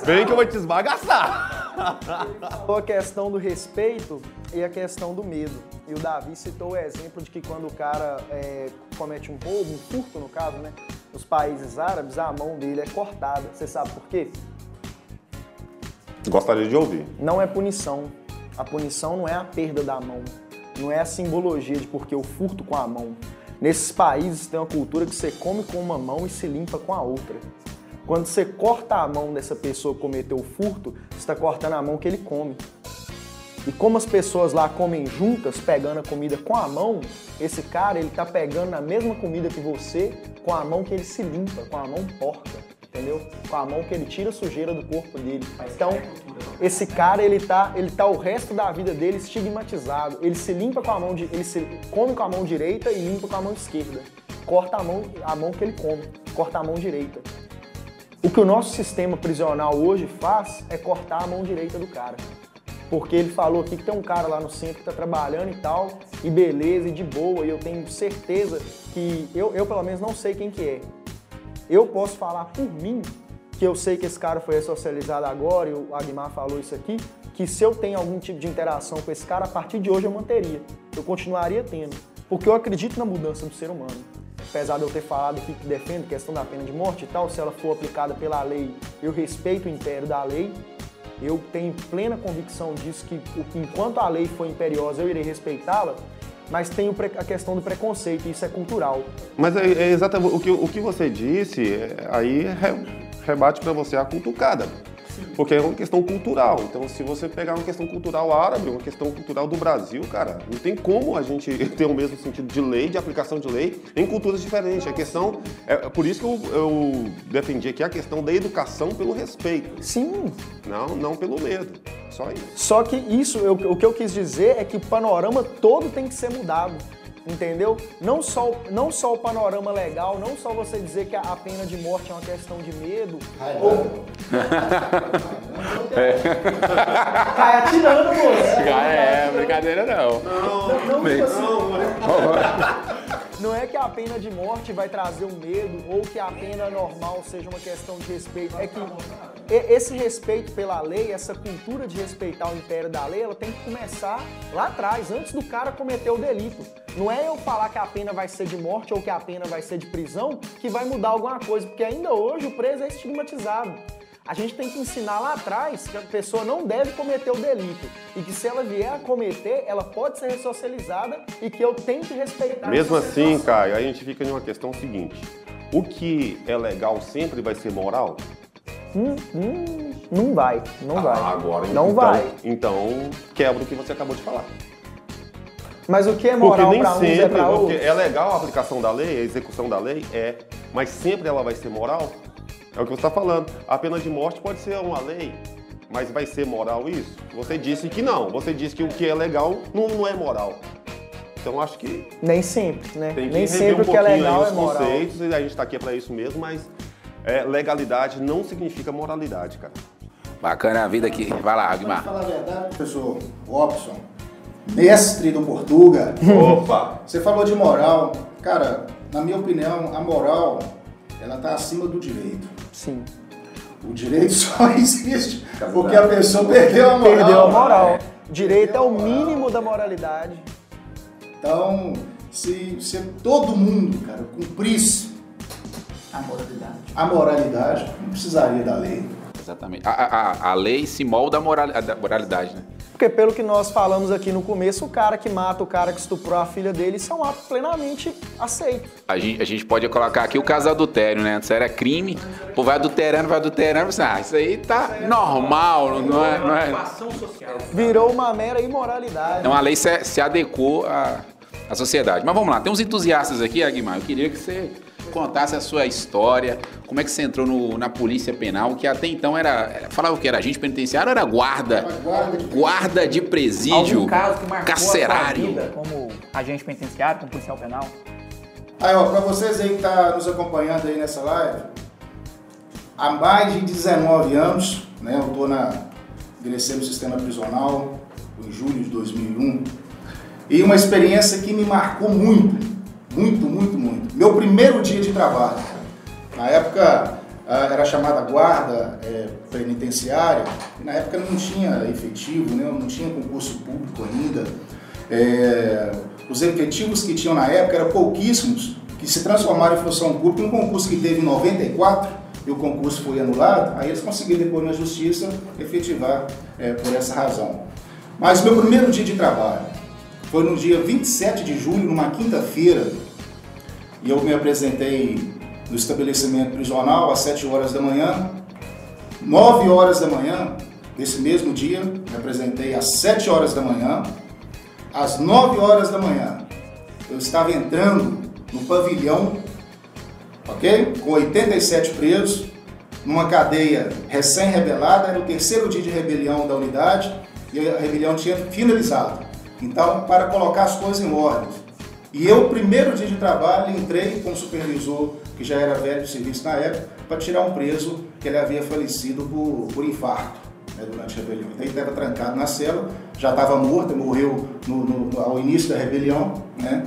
Vem que eu vou te esbagaçar. Falou a questão do respeito e a questão do medo. E o Davi citou o exemplo de que quando o cara é, comete um roubo, um furto no caso, né? Nos países árabes, a mão dele é cortada. Você sabe por quê? Gostaria de ouvir. Não é punição. A punição não é a perda da mão. Não é a simbologia de porque eu furto com a mão. Nesses países tem uma cultura que você come com uma mão e se limpa com a outra. Quando você corta a mão dessa pessoa que cometeu o furto, você está cortando a mão que ele come. E como as pessoas lá comem juntas, pegando a comida com a mão, esse cara ele tá pegando na mesma comida que você, com a mão que ele se limpa, com a mão porca, entendeu? Com a mão que ele tira a sujeira do corpo dele. Então, esse cara ele tá, ele tá o resto da vida dele estigmatizado. Ele se limpa com a mão, de, ele se come com a mão direita e limpa com a mão esquerda. Corta a mão, a mão que ele come, corta a mão direita. O que o nosso sistema prisional hoje faz é cortar a mão direita do cara. Porque ele falou aqui que tem um cara lá no centro que tá trabalhando e tal, e beleza, e de boa, e eu tenho certeza que eu, eu pelo menos não sei quem que é. Eu posso falar por mim que eu sei que esse cara foi socializado agora, e o Agmar falou isso aqui, que se eu tenho algum tipo de interação com esse cara, a partir de hoje eu manteria. Eu continuaria tendo. Porque eu acredito na mudança do ser humano. Apesar de eu ter falado que defendo questão da pena de morte e tal, se ela for aplicada pela lei, eu respeito o império da lei. Eu tenho plena convicção disso, que enquanto a lei for imperiosa, eu irei respeitá-la, mas tem a questão do preconceito, isso é cultural. Mas é, é exatamente o que, o que você disse, é, aí re- rebate para você a cutucada. Porque é uma questão cultural. Então, se você pegar uma questão cultural árabe, uma questão cultural do Brasil, cara, não tem como a gente ter o mesmo sentido de lei, de aplicação de lei, em culturas diferentes. A questão. É, é por isso que eu, eu defendi aqui a questão da educação pelo respeito, Sim, não, não pelo medo. Só isso. Só que isso, eu- o que eu quis dizer é que o panorama todo tem que ser mudado. Entendeu? Não só, não só o panorama legal, não só você dizer que a pena de morte é uma questão de medo. Ou... Cai atirando, moço. É, brincadeira não. Não, não, tipo assim, não é que a pena de morte vai trazer um medo ou que a pena normal seja uma questão de respeito. É que esse respeito pela lei, essa cultura de respeitar o império da lei, ela tem que começar lá atrás, antes do cara cometer o delito. Não é eu falar que a pena vai ser de morte ou que a pena vai ser de prisão que vai mudar alguma coisa, porque ainda hoje o preso é estigmatizado. A gente tem que ensinar lá atrás que a pessoa não deve cometer o delito e que se ela vier a cometer, ela pode ser ressocializada e que eu tenho que respeitar. Mesmo assim. Caio, a gente fica em uma questão seguinte. O que é legal sempre vai ser moral? Hum, hum, não vai, não vai. Ah, Agora, não então, vai. Então, quebra o que você acabou de falar. Mas o que é moral pra uns é sempre, porque outros? é legal a aplicação da lei, a execução da lei, é, mas sempre ela vai ser moral? É o que você está falando. A pena de morte pode ser uma lei, mas vai ser moral isso? Você disse que não. Você disse que o que é legal não, não é moral. Então acho que Nem sempre, né? tem que Nem sempre um o que é legal é os moral. conceitos, e a gente está aqui para isso mesmo, mas é, legalidade não significa moralidade, cara. Bacana a vida aqui. Vai lá, Para Aguimar. falar a verdade, professor Robson, mestre do Portuga, Opa! você falou de moral. Cara, na minha opinião, a moral, ela está acima do direito. Sim. O direito só existe porque a pessoa perdeu a moral. Perdeu a moral. Direito é o mínimo da moralidade. Então, se, se todo mundo, cara, cumprisse A moralidade. a moralidade, não precisaria da lei. Exatamente. A, a, a lei se molda a moral- moralidade, né? Porque pelo que nós falamos aqui no começo, o cara que mata o cara que estuprou a filha dele, isso é um ato plenamente aceito. A gente, a gente pode colocar aqui o caso adultério, né? Antes era crime, pô, vai adulterando, vai adulterando, você, ah, isso aí tá normal, não é, não é, Virou uma mera imoralidade. Então a lei se, se adequou à, à sociedade. Mas vamos lá, tem uns entusiastas aqui, Aguimar. Eu queria que você contasse a sua história, como é que você entrou no- na polícia penal, que até então era. falava o que era agente penitenciário ou era guarda? Guarda de Guarda de presídio. Algum caso que marcou a sua carcerário. vida como agente penitenciário, como policial penal? Aí, ó, pra vocês aí que tá nos acompanhando aí nessa live, há mais de 19 anos, né, eu tô na, ingressei no sistema prisional em julho de 2001, e uma experiência que me marcou muito, muito, muito, muito. Meu primeiro dia de trabalho, na época ah, era chamada guarda eh, penitenciária, e na época não tinha efetivo, né, não tinha concurso público ainda, é, os efetivos que tinham na época eram pouquíssimos, que se transformaram em função pública. Um concurso que teve em 94 e o concurso foi anulado, aí eles conseguiram depois na justiça efetivar é, por essa razão. Mas meu primeiro dia de trabalho foi no dia 27 de julho, numa quinta-feira, e eu me apresentei no estabelecimento prisional às 7 horas da manhã. 9 horas da manhã desse mesmo dia, me apresentei às 7 horas da manhã. Às 9 horas da manhã, eu estava entrando no pavilhão, ok? Com 87 presos, numa cadeia recém-rebelada, era o terceiro dia de rebelião da unidade e a rebelião tinha finalizado. Então, para colocar as coisas em ordem. E eu, primeiro dia de trabalho, entrei como supervisor, que já era velho de serviço na época, para tirar um preso que ele havia falecido por, por infarto né, durante a rebelião. Então ele estava trancado na cela, já estava morto, morreu no- no- ao início da rebelião, né?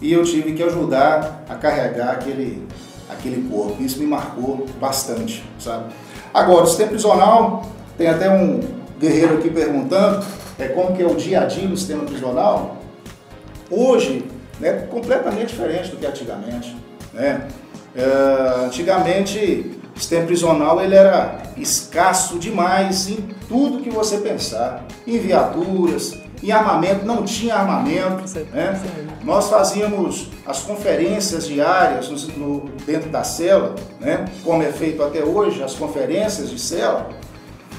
E eu tive que ajudar a carregar aquele, aquele corpo. Isso me marcou bastante, sabe? Agora, o sistema prisional, tem até um guerreiro aqui perguntando é, como que é o dia a dia no sistema prisional. Hoje, né, completamente diferente do que antigamente, né? É, antigamente, o sistema prisional ele era escasso demais em tudo que você pensar, em viaturas, em armamento, não tinha armamento, né? Nós fazíamos as conferências diárias no- no- dentro da cela, né? Como é feito até hoje, as conferências de cela.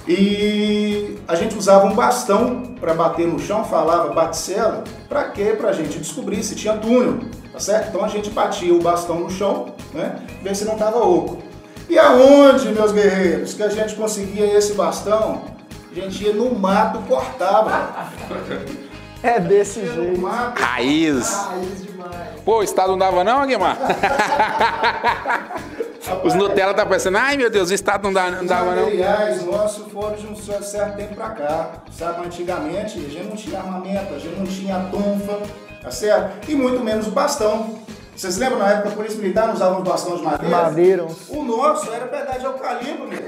E a gente usava um bastão para bater no chão, falava bate-cela, para quê? Para a gente descobrir se tinha túnel, tá certo? Então a gente batia o bastão no chão, né? Ver se não estava oco. E aonde, meus guerreiros, que a gente conseguia esse bastão? A gente ia no mato, cortava. É desse jeito. mato, Raiz. raiz demais. Pô, o Estado não dava não, Aguimar? Os Nutella tá pensando, ai meu Deus, o Estado não, dá, não Os dava não. materiais nossos foram de um certo tempo pra cá. Sabe, antigamente a gente não tinha armamento, a gente não tinha tonfa, tá certo? E muito menos o bastão. Vocês lembram na época a polícia militar não usava um bastão de madeira? Madeira. O nosso era pedaço de eucalipto, meu.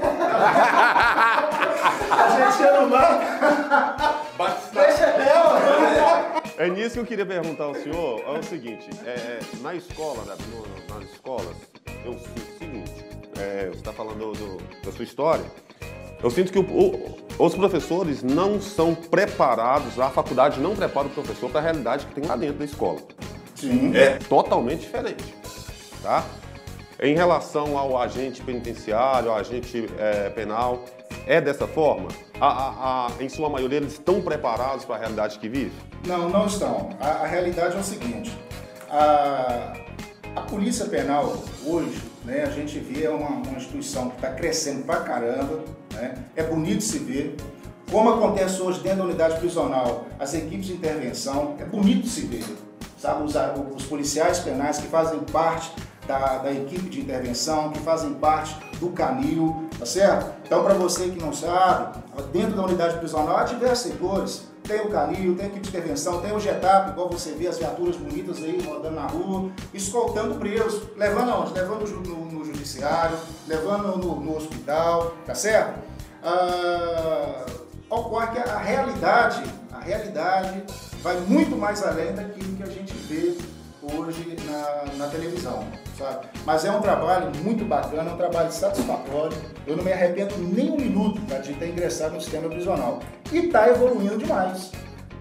a gente ia no mar. Deixa ela. É nisso que eu queria perguntar ao senhor. É o seguinte, é, é, na escola, né, nas escolas, eu sinto o seguinte, é, você está falando do- da sua história, eu sinto que o- o- os professores não são preparados, a faculdade não prepara o professor para a realidade que tem lá dentro da escola. Sim. É totalmente diferente, tá? Em relação ao agente penitenciário, ao agente é, penal, é dessa forma? A- a- a- em sua maioria, eles estão preparados para a realidade que vive? Não, não estão. A, a realidade é o seguinte: a, a Polícia Penal hoje, né, a gente vê é uma, uma instituição que está crescendo pra caramba, né, é bonito se ver. Como acontece hoje dentro da unidade prisional, as equipes de intervenção, é bonito se ver. Sabe, os, os policiais penais que fazem parte da, da equipe de intervenção, que fazem parte do canil, tá certo? Então, para você que não sabe, dentro da unidade prisional há diversos setores. Tem o canil, tem a equipe de intervenção, tem o GETAP, igual você vê as viaturas bonitas aí rodando na rua, escoltando o preso, levando aonde? Levando no- no judiciário, levando no, no hospital, tá certo? Ah, ocorre que a realidade, a realidade vai muito mais além daquilo que a gente vê hoje na, na televisão, sabe? Mas é um trabalho muito bacana, é um trabalho satisfatório. Eu não me arrependo nem um minuto tá, de ter ingressado no sistema prisional. E está evoluindo demais.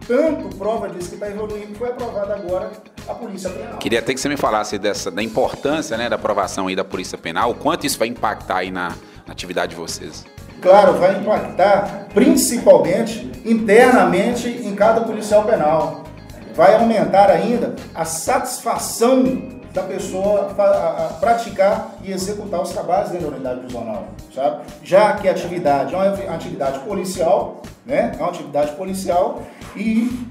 Tanto prova disso que está evoluindo, que foi aprovada agora a Polícia Penal. Queria até que você me falasse dessa, da importância né, da aprovação aí da Polícia Penal, o quanto isso vai impactar aí na, na atividade de vocês. Claro, vai impactar principalmente internamente em cada policial penal. Vai aumentar ainda a satisfação da pessoa a- a praticar e executar os trabalhos dentro da unidade prisional, sabe? Já que a atividade é uma atividade policial, né? É uma atividade policial e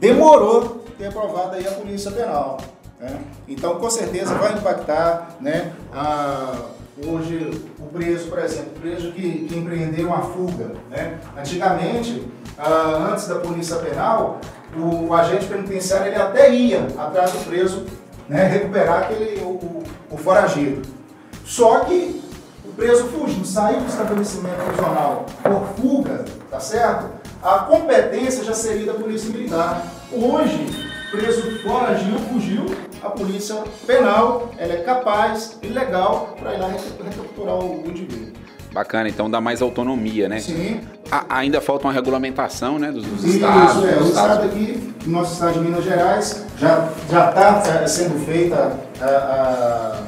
demorou ter aprovado aí a polícia penal. né? Então, com certeza vai impactar, né? a- hoje o preso, por exemplo, o preso que, que empreendeu uma fuga, né? Antigamente, ah, antes da polícia penal, o, o agente penitenciário ele até ia atrás do preso, né? Recuperar aquele o, o, o foragido. Só que o preso fugiu, saiu do estabelecimento prisional por fuga, tá certo? A competência já seria da polícia militar. Hoje, preso foragiu, fugiu, a polícia penal ela é capaz e legal para ir lá recapturar o indivíduo. Bacana, então dá mais autonomia, né? Sim. A- ainda falta uma regulamentação né, dos, dos Isso, estados. é. O dos estado aqui, no nosso estado de Minas Gerais, já está sendo feita a, a-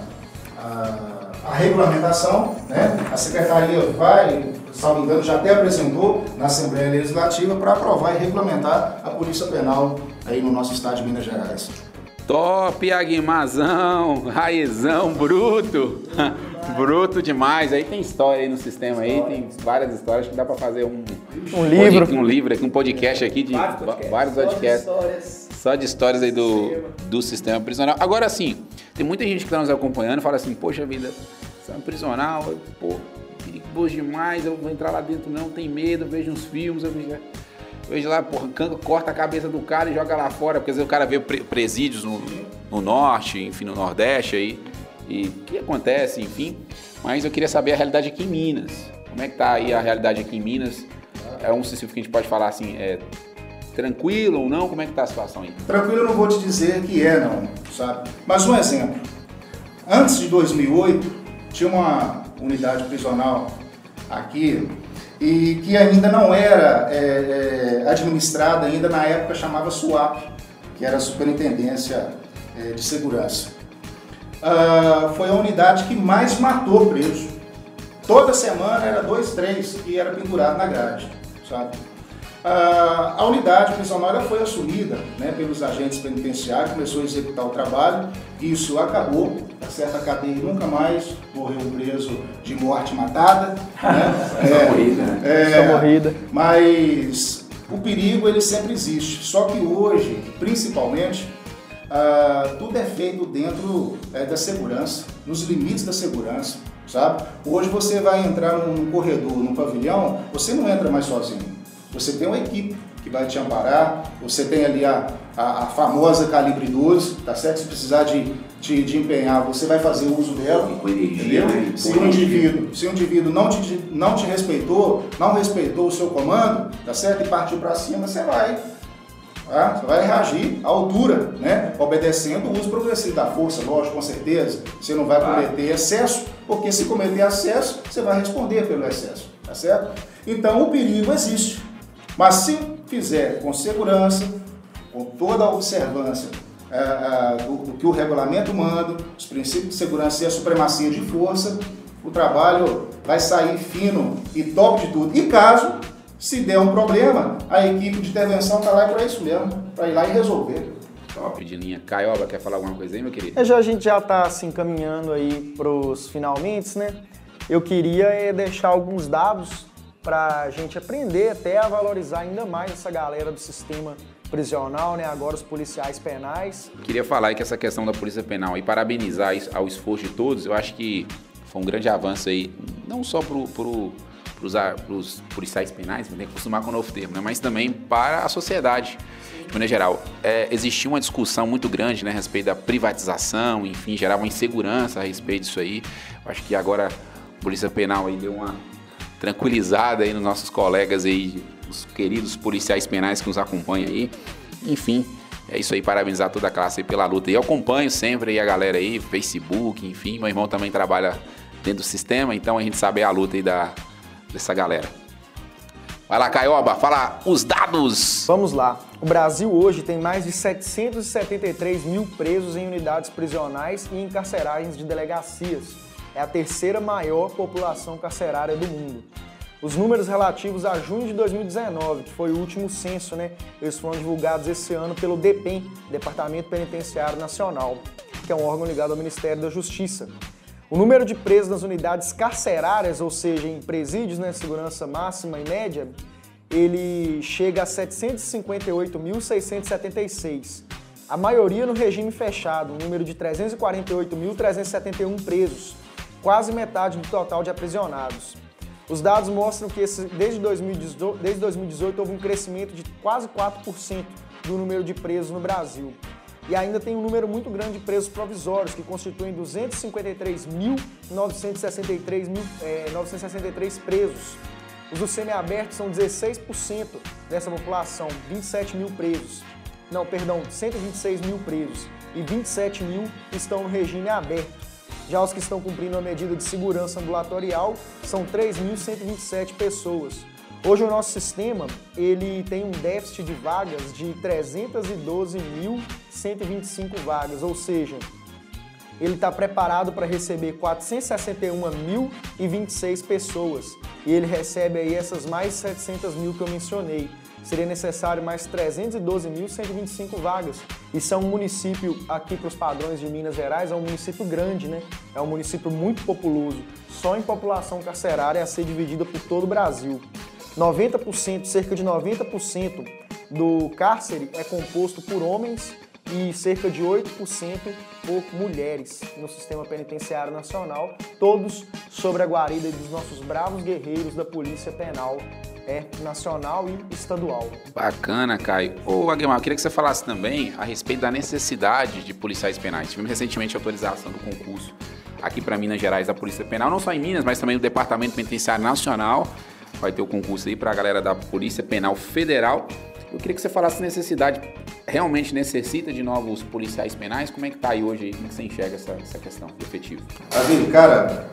a- a regulamentação, né? A secretaria vai, salvo engano, já até apresentou na Assembleia Legislativa para aprovar e regulamentar a Polícia Penal aí no nosso estado de Minas Gerais. Top, Aguimazão, raizão, bruto. bruto demais. Aí tem história aí no sistema aí, tem várias histórias que dá pra fazer um, Um livro. um livro aqui, um podcast aqui de Vários podcasts. vários Só de histórias. Só de histórias aí do, do sistema prisional. Agora sim, tem muita gente que está nos acompanhando e fala assim, poxa vida, sistema prisional, pô, perigoso demais, eu vou entrar lá dentro não, tem medo, vejo uns filmes, eu vejo, vejo lá, porra, can- corta a cabeça do cara e joga lá fora, porque às vezes o cara vê pre- presídios no, no norte, enfim, no nordeste aí, e o que acontece, enfim. Mas eu queria saber a realidade aqui em Minas. Como é que tá aí a realidade aqui em Minas? É um sistema que a gente pode falar assim, é tranquilo ou não? Como é que tá a situação aí? Tranquilo, eu não vou te dizer que é, não, sabe? Mas um exemplo. Antes de 2008, tinha uma unidade prisional aqui e que ainda não era é, é, administrada, ainda na época chamava SUAP, que era a Superintendência é, de Segurança. Ah, foi a unidade que mais matou preso. Toda semana era dois, três que era pendurado na grade, sabe? Ah, a unidade prisional foi assumida né, pelos agentes penitenciários, começou a executar o trabalho, isso acabou, tá certo? A cadeia nunca mais morreu um preso de morte matada. Né? Só morrida, né? é, Só morrida. Mas o perigo ele sempre existe. Só que hoje, principalmente, ah, tudo é feito dentro é, da segurança, nos limites da segurança, sabe? Hoje você vai entrar num corredor, num pavilhão, você não entra mais sozinho. Você tem uma equipe que vai te amparar, você tem ali a, a, a famosa calibre 12, tá certo? Se precisar de, de, de, empenhar, você vai fazer uso dela, com energia, entendeu? Né? Se o indivíduo, se o indivíduo não te, não te respeitou, não respeitou o seu comando, tá certo? E partiu para cima, você vai Tá? Você vai reagir à altura, né? obedecendo o uso progressivo da força, lógico, com certeza. Você não vai cometer excesso, porque se cometer excesso, você vai responder pelo excesso, tá certo? Então o perigo existe. Mas se fizer com segurança, com toda a observância é, é, do, do, que o regulamento manda, os princípios de segurança e a supremacia de força, o trabalho vai sair fino e top de tudo. E caso se der um problema, a equipe de intervenção está lá para isso mesmo, para ir lá e resolver. Top de linha. Caioba, quer falar alguma coisa aí, meu querido? É, já, a gente já está se assim, encaminhando aí para os finalmente, né? Eu queria é, deixar alguns dados para a gente aprender até a valorizar ainda mais essa galera do sistema prisional, né? Agora os policiais penais. Queria falar que essa questão da polícia penal e parabenizar ao esforço de todos, eu acho que foi um grande avanço aí, não só pro, pro para os policiais penais, tem que acostumar com o novo termo, né? mas também para a sociedade, de maneira geral. É, existia uma discussão muito grande né, a respeito da privatização, enfim, gerava uma insegurança a respeito disso aí. Eu acho que agora a Polícia Penal aí deu uma tranquilizada aí nos nossos colegas aí, os queridos policiais penais que nos acompanham aí. Enfim, é isso aí, parabenizar toda a classe aí pela luta. E eu acompanho sempre aí a galera aí, Facebook, enfim, meu irmão também trabalha dentro do sistema, então a gente sabe a luta aí da, dessa galera. Vai lá, Caioba, fala os dados. Vamos lá. O Brasil hoje tem mais de 773 mil presos em unidades prisionais e encarcerárias de delegacias. É a terceira maior população carcerária do mundo. Os números relativos a junho de 2019, que foi o último censo, né? Eles foram divulgados esse ano pelo DEPEN, Departamento Penitenciário Nacional, que é um órgão ligado ao Ministério da Justiça. O número de presos nas unidades carcerárias, ou seja, em presídios, né, segurança máxima e média, ele chega a 758.676. A maioria no regime fechado, um número de 348.371 presos, quase metade do total de aprisionados. Os dados mostram que esse, desde, 2018, desde 2018 houve um crescimento de quase 4% do número de presos no Brasil. E ainda tem um número muito grande de presos provisórios, que constituem 253.963 é, 963 presos. Os do semiaberto são 16% dessa população, 27 mil presos. Não, perdão, 126 mil presos e 27 mil estão no regime aberto. Já os que estão cumprindo a medida de segurança ambulatorial são 3.127 pessoas. Hoje o nosso sistema ele tem um déficit de vagas de 312.125 vagas, ou seja, ele está preparado para receber 461.026 pessoas e ele recebe aí essas mais 700 mil que eu mencionei. Seria necessário mais 312.125 vagas. Isso é um município, aqui para os padrões de Minas Gerais, é um município grande, né? É um município muito populoso. Só em população carcerária a ser dividida por todo o Brasil. 90%, cerca de 90% do cárcere é composto por homens e cerca de 8% por mulheres no sistema penitenciário nacional, todos sobre a guarida dos nossos bravos guerreiros da Polícia Penal é nacional e estadual. Bacana, Caio. Ô, Aguimar, eu queria que você falasse também a respeito da necessidade de policiais penais. Tivemos recentemente a autorização do concurso aqui para Minas Gerais da Polícia Penal, não só em Minas, mas também no Departamento Penitenciário Nacional vai ter o concurso aí para a galera da Polícia Penal Federal. Eu queria que você falasse se necessidade, realmente necessita de novos policiais penais? Como é que está aí hoje? Como é que você enxerga essa, essa questão do efetivo? Davi, cara,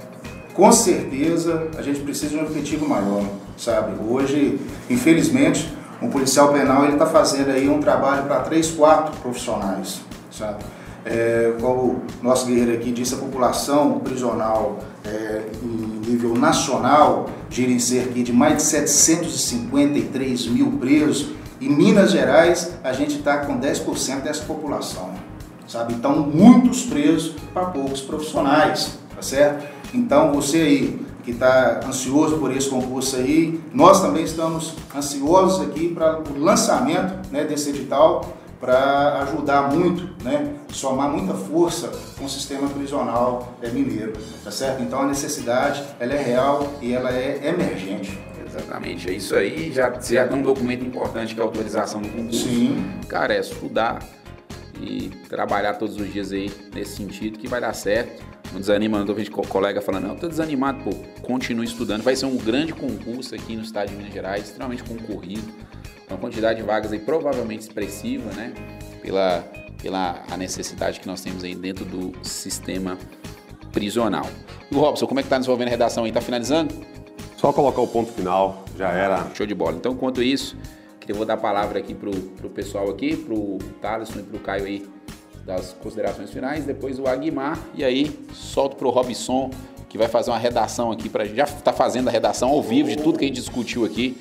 com certeza a gente precisa de um efetivo maior, sabe? Hoje, infelizmente, um policial penal ele está fazendo aí um trabalho para três, quatro profissionais, sabe? É, como o nosso guerreiro aqui disse, a população prisional é, em nível nacional gira em cerca de mais de 753 mil presos. Em Minas Gerais, a gente está com 10% dessa população, sabe? Então, muitos presos para poucos profissionais, tá certo? Então, você aí que está ansioso por esse concurso aí, nós também estamos ansiosos aqui para o lançamento né, desse edital para ajudar muito, né, somar muita força com o sistema prisional é, mineiro, tá certo? Então a necessidade ela é real e ela é emergente. Exatamente, é isso aí. Já, você já tem um documento importante que é a autorização do concurso. Sim. Cara, é estudar e trabalhar todos os dias aí nesse sentido que vai dar certo. Não desanima, não tô vendo colega falando, não, tô desanimado, pô, continue estudando. Vai ser um grande concurso aqui no estado de Minas Gerais, extremamente concorrido uma quantidade de vagas aí provavelmente expressiva, né? Pela, pela a necessidade que nós temos aí dentro do sistema prisional. E o Robson, como é que tá desenvolvendo a redação aí? Tá finalizando? Só colocar o ponto final, já era. Show de bola. Então, enquanto isso, eu vou dar a palavra aqui pro, pro pessoal aqui, pro Thaleson e pro Caio aí, das considerações finais, depois o Aguimar, e aí solto pro Robson, que vai fazer uma redação aqui pra gente. Já tá fazendo a redação ao vivo de tudo que a gente discutiu aqui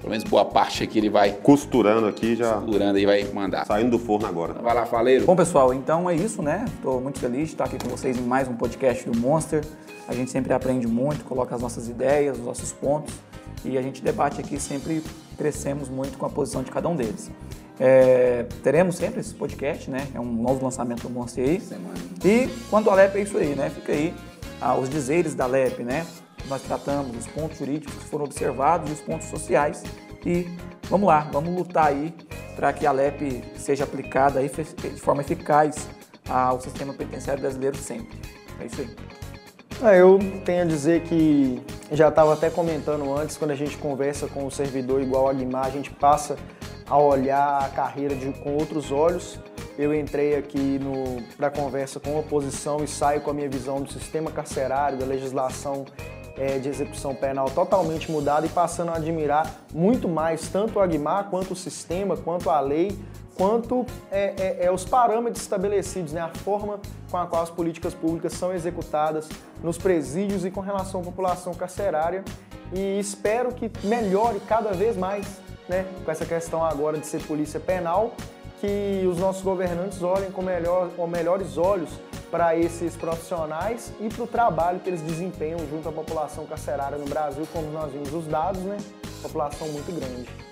pelo menos boa parte aqui ele vai costurando aqui já. Costurando aí vai mandar. Saindo do forno agora. Vai lá, faleiro. Bom, pessoal, então é isso, né? Estou muito feliz de estar aqui com vocês em mais um podcast do Monster. A gente sempre aprende muito, coloca as nossas ideias, os nossos pontos e a gente debate aqui sempre crescemos muito com a posição de cada um deles. É, teremos sempre esse podcast, né? É um novo lançamento do Monster aí. Semana. E quanto ao LEP é isso aí, né? Fica aí ah, os dizeres da LEP, né? nós tratamos os pontos jurídicos que foram observados e os pontos sociais. E vamos lá, vamos lutar aí para que a LEP seja aplicada aí de forma eficaz ao sistema penitenciário brasileiro sempre. É isso aí. Ah, eu tenho a dizer que já estava até comentando antes, quando a gente conversa com o servidor igual a Guimar, a gente passa a olhar a carreira de, com outros olhos. Eu entrei aqui para conversa com a oposição e saio com a minha visão do sistema carcerário, da legislação é, de execução penal totalmente mudada e passando a admirar muito mais tanto o Aguimar, quanto o sistema, quanto a lei, quanto é, é, é, os parâmetros estabelecidos, né? a forma com a qual as políticas públicas são executadas nos presídios e com relação à população carcerária. E espero que melhore cada vez mais né? com essa questão agora de ser polícia penal, que os nossos governantes olhem com, melhor, com melhores olhos para esses profissionais e para o trabalho que eles desempenham junto à população carcerária no Brasil, como nós vimos os dados, né? População muito grande.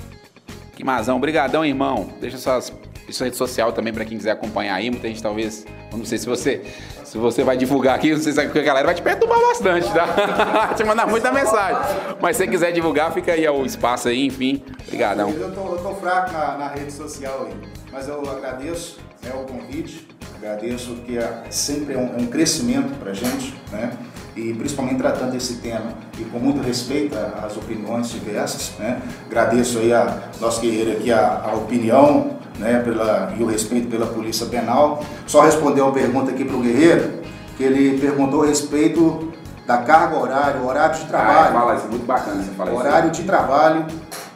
Que mazão, obrigadão, irmão. Deixa suas sua rede social também para quem quiser acompanhar aí. Muita gente talvez, não sei se você se você vai divulgar aqui, não sei se a galera vai te perturbar bastante, tá? te mandar muita mensagem. Mas se você quiser divulgar, fica aí o espaço aí, enfim. Obrigadão. Eu tô, eu tô fraco na, na, rede social aí, mas eu agradeço né, o convite Agradeço que é, sempre é um, um crescimento para a gente, né? E principalmente tratando esse tema e com muito respeito às opiniões diversas. Né? Agradeço aí a nosso guerreiro aqui a, a opinião né, pela, e o respeito pela Polícia Penal. Só responder uma pergunta aqui para o guerreiro, que ele perguntou a respeito da carga horária, horário de trabalho. Ah, fala isso, muito bacana você falar Horário de trabalho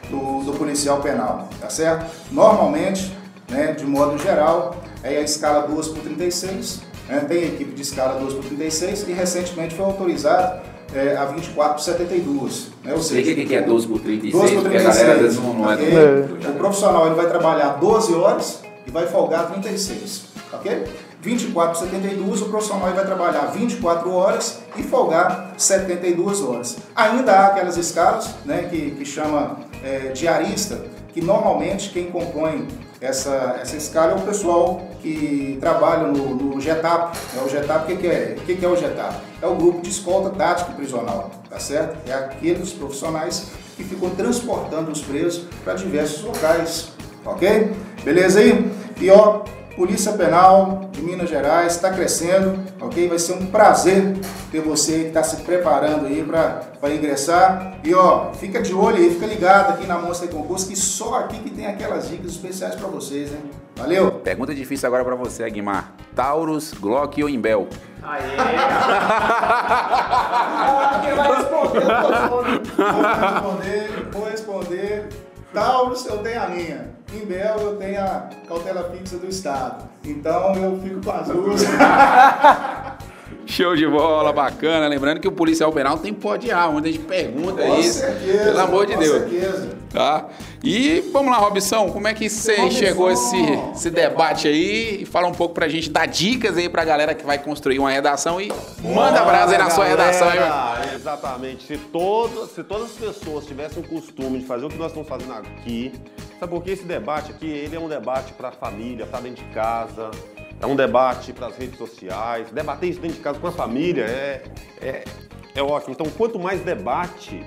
do, do policial penal, tá certo? Normalmente, né, de modo geral, é a escala 2 por 36, né? tem a equipe de escala 2 por 36 e recentemente foi autorizado é, a 24 por 72. Né? Ou seja, o que é 12 por 36? 12 por 36. Não, não é okay? O profissional ele vai trabalhar 12 horas e vai folgar 36, ok? 24 por 72, o profissional vai trabalhar 24 horas e folgar 72 horas. Ainda há aquelas escalas né, que, que chama é, diarista, que normalmente quem compõe essa, essa escala é o pessoal que trabalha no, no GETAP. É o GETAP, o que, que, é? O que, que é o GETAP? É o grupo de escolta tático prisional, tá certo? É aqueles profissionais que ficam transportando os presos para diversos locais, ok? Beleza aí? E ó, Polícia Penal de Minas Gerais está crescendo, ok? Vai ser um prazer ter você que está se preparando aí para ingressar. E ó, fica de olho aí, fica ligado aqui na Monster Concurso, que só aqui que tem aquelas dicas especiais para vocês, hein? Valeu! Pergunta difícil agora para você, Aguimar. Taurus, Glock ou Imbel? Aê! Quem vai responder? Vou responder, vou responder. Taurus, eu tenho a minha. Em Bel, eu tenho a cautela fixa do Estado. Então, eu fico com as duas. Show de bola, bacana. Lembrando que o policial penal tem pó de ar, onde a gente pergunta com isso. Certeza, Pelo amor de Deus. Certeza. Tá? E vamos lá, Robson, como é que você chegou esse, esse debate aí? E fala um pouco pra gente, dá dicas aí pra galera que vai construir uma redação e manda brasa aí na sua redação. Aí, mano. Exatamente. Se, todo, se todas as pessoas tivessem o costume de fazer o que nós estamos fazendo aqui, sabe por que esse debate aqui, ele é um debate para a família, para dentro de casa, é um debate para as redes sociais. Debater isso dentro de casa com a família é, é, é ótimo. Então, quanto mais debate,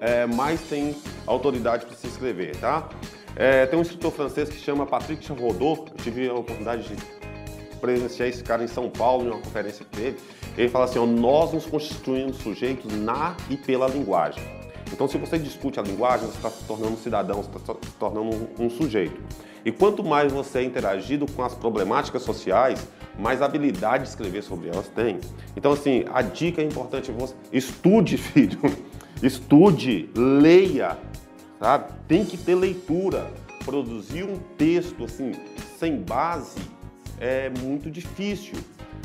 é, mais tem autoridade para se inscrever, tá? É, tem um escritor francês que chama Patrick Chavodot, eu tive a oportunidade de presenciar esse cara em São Paulo, em uma conferência dele. Ele fala assim: ó, nós nos constituímos sujeitos na e pela linguagem. Então, se você discute a linguagem, você está se tornando um cidadão, você está se tornando um sujeito. E quanto mais você é interagido com as problemáticas sociais, mais habilidade de escrever sobre elas tem. Então, assim, a dica é importante: você estude, filho, estude, leia, sabe? Tem que ter leitura. Produzir um texto assim sem base é muito difícil.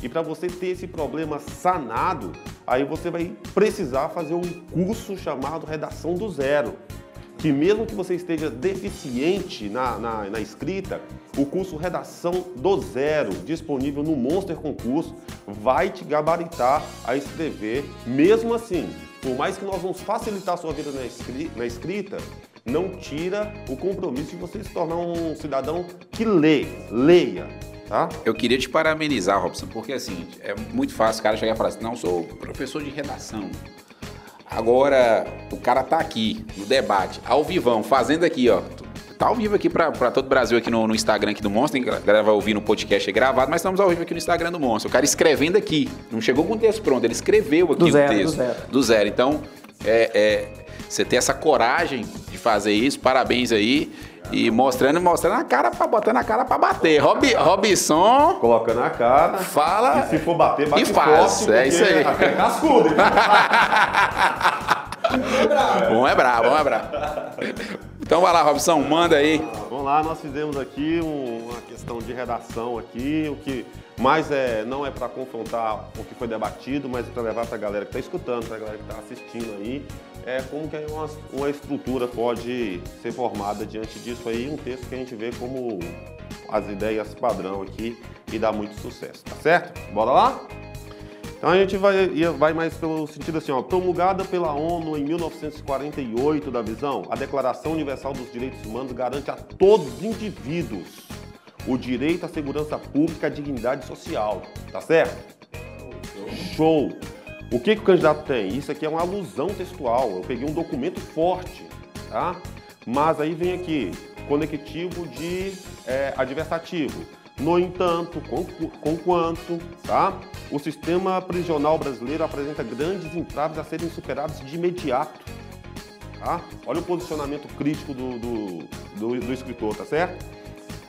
E para você ter esse problema sanado, aí você vai precisar fazer um curso chamado Redação do Zero. Que mesmo que você esteja deficiente na, na, na escrita, o curso Redação do Zero, disponível no Monster Concurso, vai te gabaritar a escrever. Mesmo assim, por mais que nós vamos facilitar a sua vida na escri- na escrita, não tira o compromisso de você se tornar um cidadão que lê, leia, tá? Eu queria te parabenizar, Robson, porque assim, é muito fácil o cara chegar e falar assim, não, sou professor de redação. Agora, o cara tá aqui, no debate, ao vivão, fazendo aqui, ó. Tá ao vivo aqui pra, pra todo o Brasil aqui no, no Instagram aqui do Monstro. A galera vai ouvir no podcast gravado, mas estamos ao vivo aqui no Instagram do Monstro. O cara escrevendo aqui. Não chegou com o texto pronto, ele escreveu aqui Do o zero, do texto. zero. Do zero. Então, é, é, você ter essa coragem de fazer isso, parabéns aí. E mostrando, mostrando a cara, pra, botando a cara pra bater. Rob, Robson, Colocando a cara. Fala E se for bater, bate e faz. forte, É isso aí. é cascudo. hein? bom é brabo, bom é brabo. Então vai lá, Robson, manda aí. Vamos lá, nós fizemos aqui um- uma questão de redação aqui, o que mais é, não é para confrontar o que foi debatido, mas para levar para a galera que está escutando, para a galera que está assistindo aí, é como que uma, uma estrutura pode ser formada diante disso aí, um texto que a gente vê como as ideias padrão aqui e dá muito sucesso, tá certo? Bora lá? Então a gente vai, vai mais pelo sentido assim, ó, promulgada pela ONU em 1948 da visão, a Declaração Universal dos Direitos Humanos garante a todos os indivíduos o direito à segurança pública à dignidade social, tá certo? Show! O que, que o candidato tem? Isso aqui é uma alusão textual. Eu peguei um documento forte, tá? Mas aí vem aqui, conectivo de é, adversativo. No entanto, com, conquanto, tá? O sistema prisional brasileiro apresenta grandes entraves a serem superados de imediato. Tá? Olha o posicionamento crítico do, do, do, do escritor, tá certo?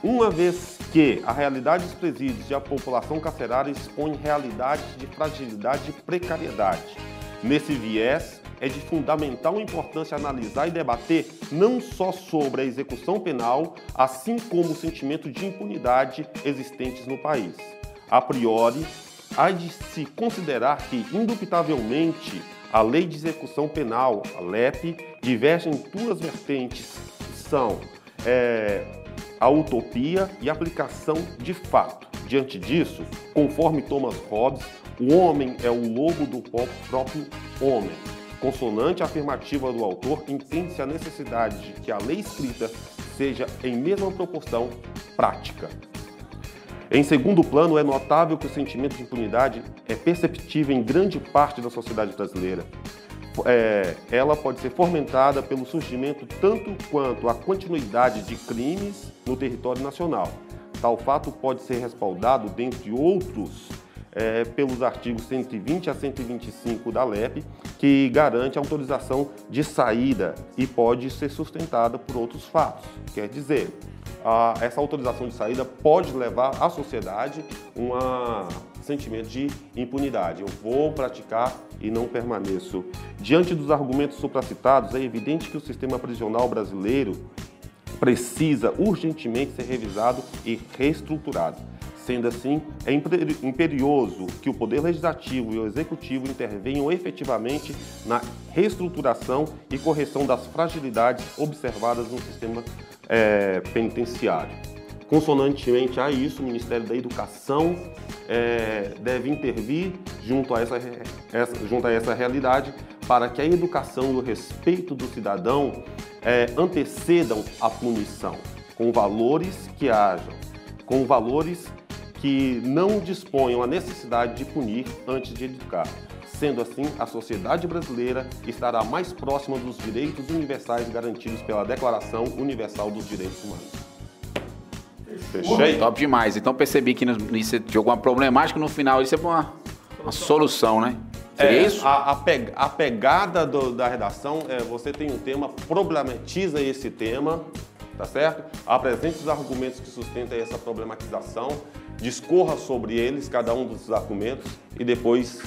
Uma vez que a realidade dos presídios e a população carcerária expõe realidades de fragilidade e precariedade. Nesse viés, é de fundamental importância analisar e debater não só sobre a execução penal, assim como o sentimento de impunidade existentes no país. A priori, há de se considerar que, indubitavelmente, a Lei de Execução Penal, a LEP, diverge em duas vertentes, são é, a utopia e a aplicação de fato. Diante disso, conforme Thomas Hobbes, o homem é o lobo do pró- próprio homem. Consonante afirmativa do autor, entende-se a necessidade de que a lei escrita seja em mesma proporção prática. Em segundo plano, é notável que o sentimento de impunidade é perceptível em grande parte da sociedade brasileira. É, ela pode ser fomentada pelo surgimento tanto quanto a continuidade de crimes no território nacional. Tal fato pode ser respaldado, dentre outros, é, pelos artigos 120 a 125 da LEP, que garante a autorização de saída e pode ser sustentada por outros fatos. Quer dizer, a- essa autorização de saída pode levar à sociedade um sentimento de impunidade. Eu vou praticar e não permaneço. Diante dos argumentos supracitados, é evidente que o sistema prisional brasileiro precisa urgentemente ser revisado e reestruturado. Sendo assim, é imperioso que o Poder Legislativo e o Executivo intervenham efetivamente na reestruturação e correção das fragilidades observadas no sistema é, penitenciário. Consonantemente a isso, o Ministério da Educação é, deve intervir junto a essa, essa, junto a essa realidade para que a educação e o respeito do cidadão é, antecedam a punição, com valores que hajam, com valores que não disponham a necessidade de punir antes de educar. Sendo assim, a sociedade brasileira estará mais próxima dos direitos universais garantidos pela Declaração Universal dos Direitos Humanos. Fechei? Top demais. Então percebi que isso de alguma problemática no final isso é uma, uma solução, né? Seria é, isso? A, a, a pegada do, da redação é você tem um tema, problematiza esse tema, tá certo? Apresente os argumentos que sustentam essa problematização, discorra sobre eles, cada um dos argumentos, e depois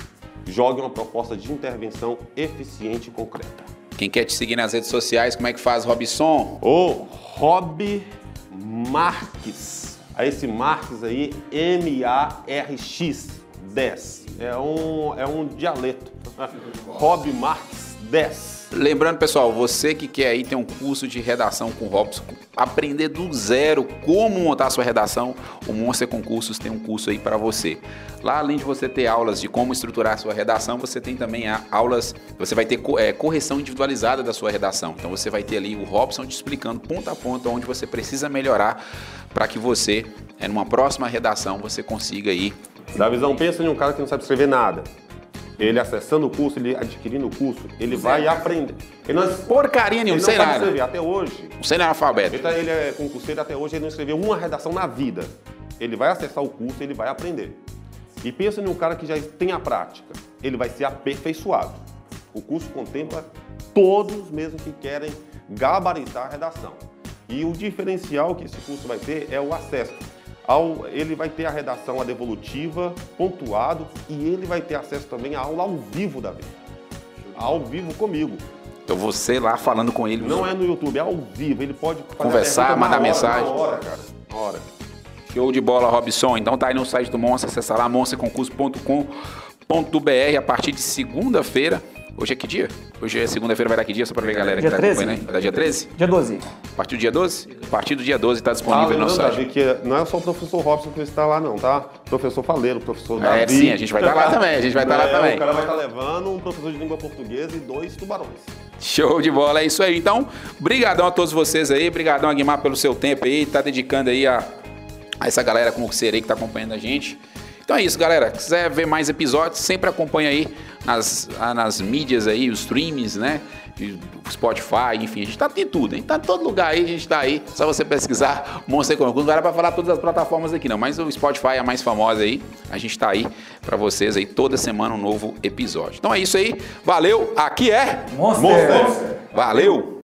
jogue uma proposta de intervenção eficiente e concreta. Quem quer te seguir nas redes sociais, como é que faz, Robson? O Rob Marques. Esse Marques aí, M-A-R-X 10. É um, é um dialeto. Rob Marques 10. Lembrando, pessoal, você que quer aí ter um curso de redação com Robson, aprender do zero como montar sua redação, o Monster Concursos tem um curso aí para você. Lá, além de você ter aulas de como estruturar sua redação, você tem também aulas, você vai ter é, correção individualizada da sua redação. Então você vai ter ali o Robson te explicando ponto a ponto onde você precisa melhorar para que você, é, numa próxima redação, você consiga aí. Da visão, pensa em um cara que não sabe escrever nada ele acessando o curso, ele adquirindo o curso, ele vai aprender. Ele não, Porcaria nenhuma, ele não escrever. Até hoje. Não sei nem alfabeto. Ele, tá, ele é concurseiro até hoje, ele não escreveu uma redação na vida. Ele vai acessar o curso, ele vai aprender. E pensa em um cara que já tem a prática. Ele vai ser aperfeiçoado. O curso contempla todos mesmo que querem gabaritar a redação. E o diferencial que esse curso vai ter é o acesso. Ao, ele vai ter a redação a devolutiva, pontuado, e ele vai ter acesso também à aula ao vivo da vida. Ao vivo comigo. Então você lá falando com ele. Não é no YouTube, é ao vivo. Ele pode conversar, mandar hora, mensagem. Na hora, cara. Na hora. Show de bola, Robson. Então tá aí no site do Monster, acessa lá monsterconcurso.com.br a partir de segunda-feira Hoje é que dia? Hoje é segunda-feira, vai dar que dia? Só pra ver a galera dia que tá 13. acompanhando aí. Vai dar dia 13? Dia 12. A partir do dia 12? A partir do dia 12 tá disponível ah, no site. Davi, que não é só o professor Robson que está lá não, tá? Professor Faleiro, professor Davi. É, sim, a gente vai estar tá lá também, a gente vai estar tá lá também. O cara vai estar tá levando um professor de língua portuguesa e dois tubarões. Show de bola, é isso aí. Então, brigadão a todos vocês aí, brigadão Aguimar pelo seu tempo aí, tá dedicando aí a, a essa galera com o aí que tá acompanhando a gente. Então é isso, galera. Se quiser ver mais episódios, sempre acompanha aí nas, nas mídias aí, os streams, né? Spotify, enfim, a gente tá em tudo, a gente tá em todo lugar aí, a gente tá aí. Só você pesquisar Monster Concurso. Não vai para falar todas as plataformas aqui, não, mas o Spotify é a mais famosa aí. A gente tá aí para vocês aí toda semana um novo episódio. Então é isso aí. Valeu. Aqui é Monster. Monster. Valeu.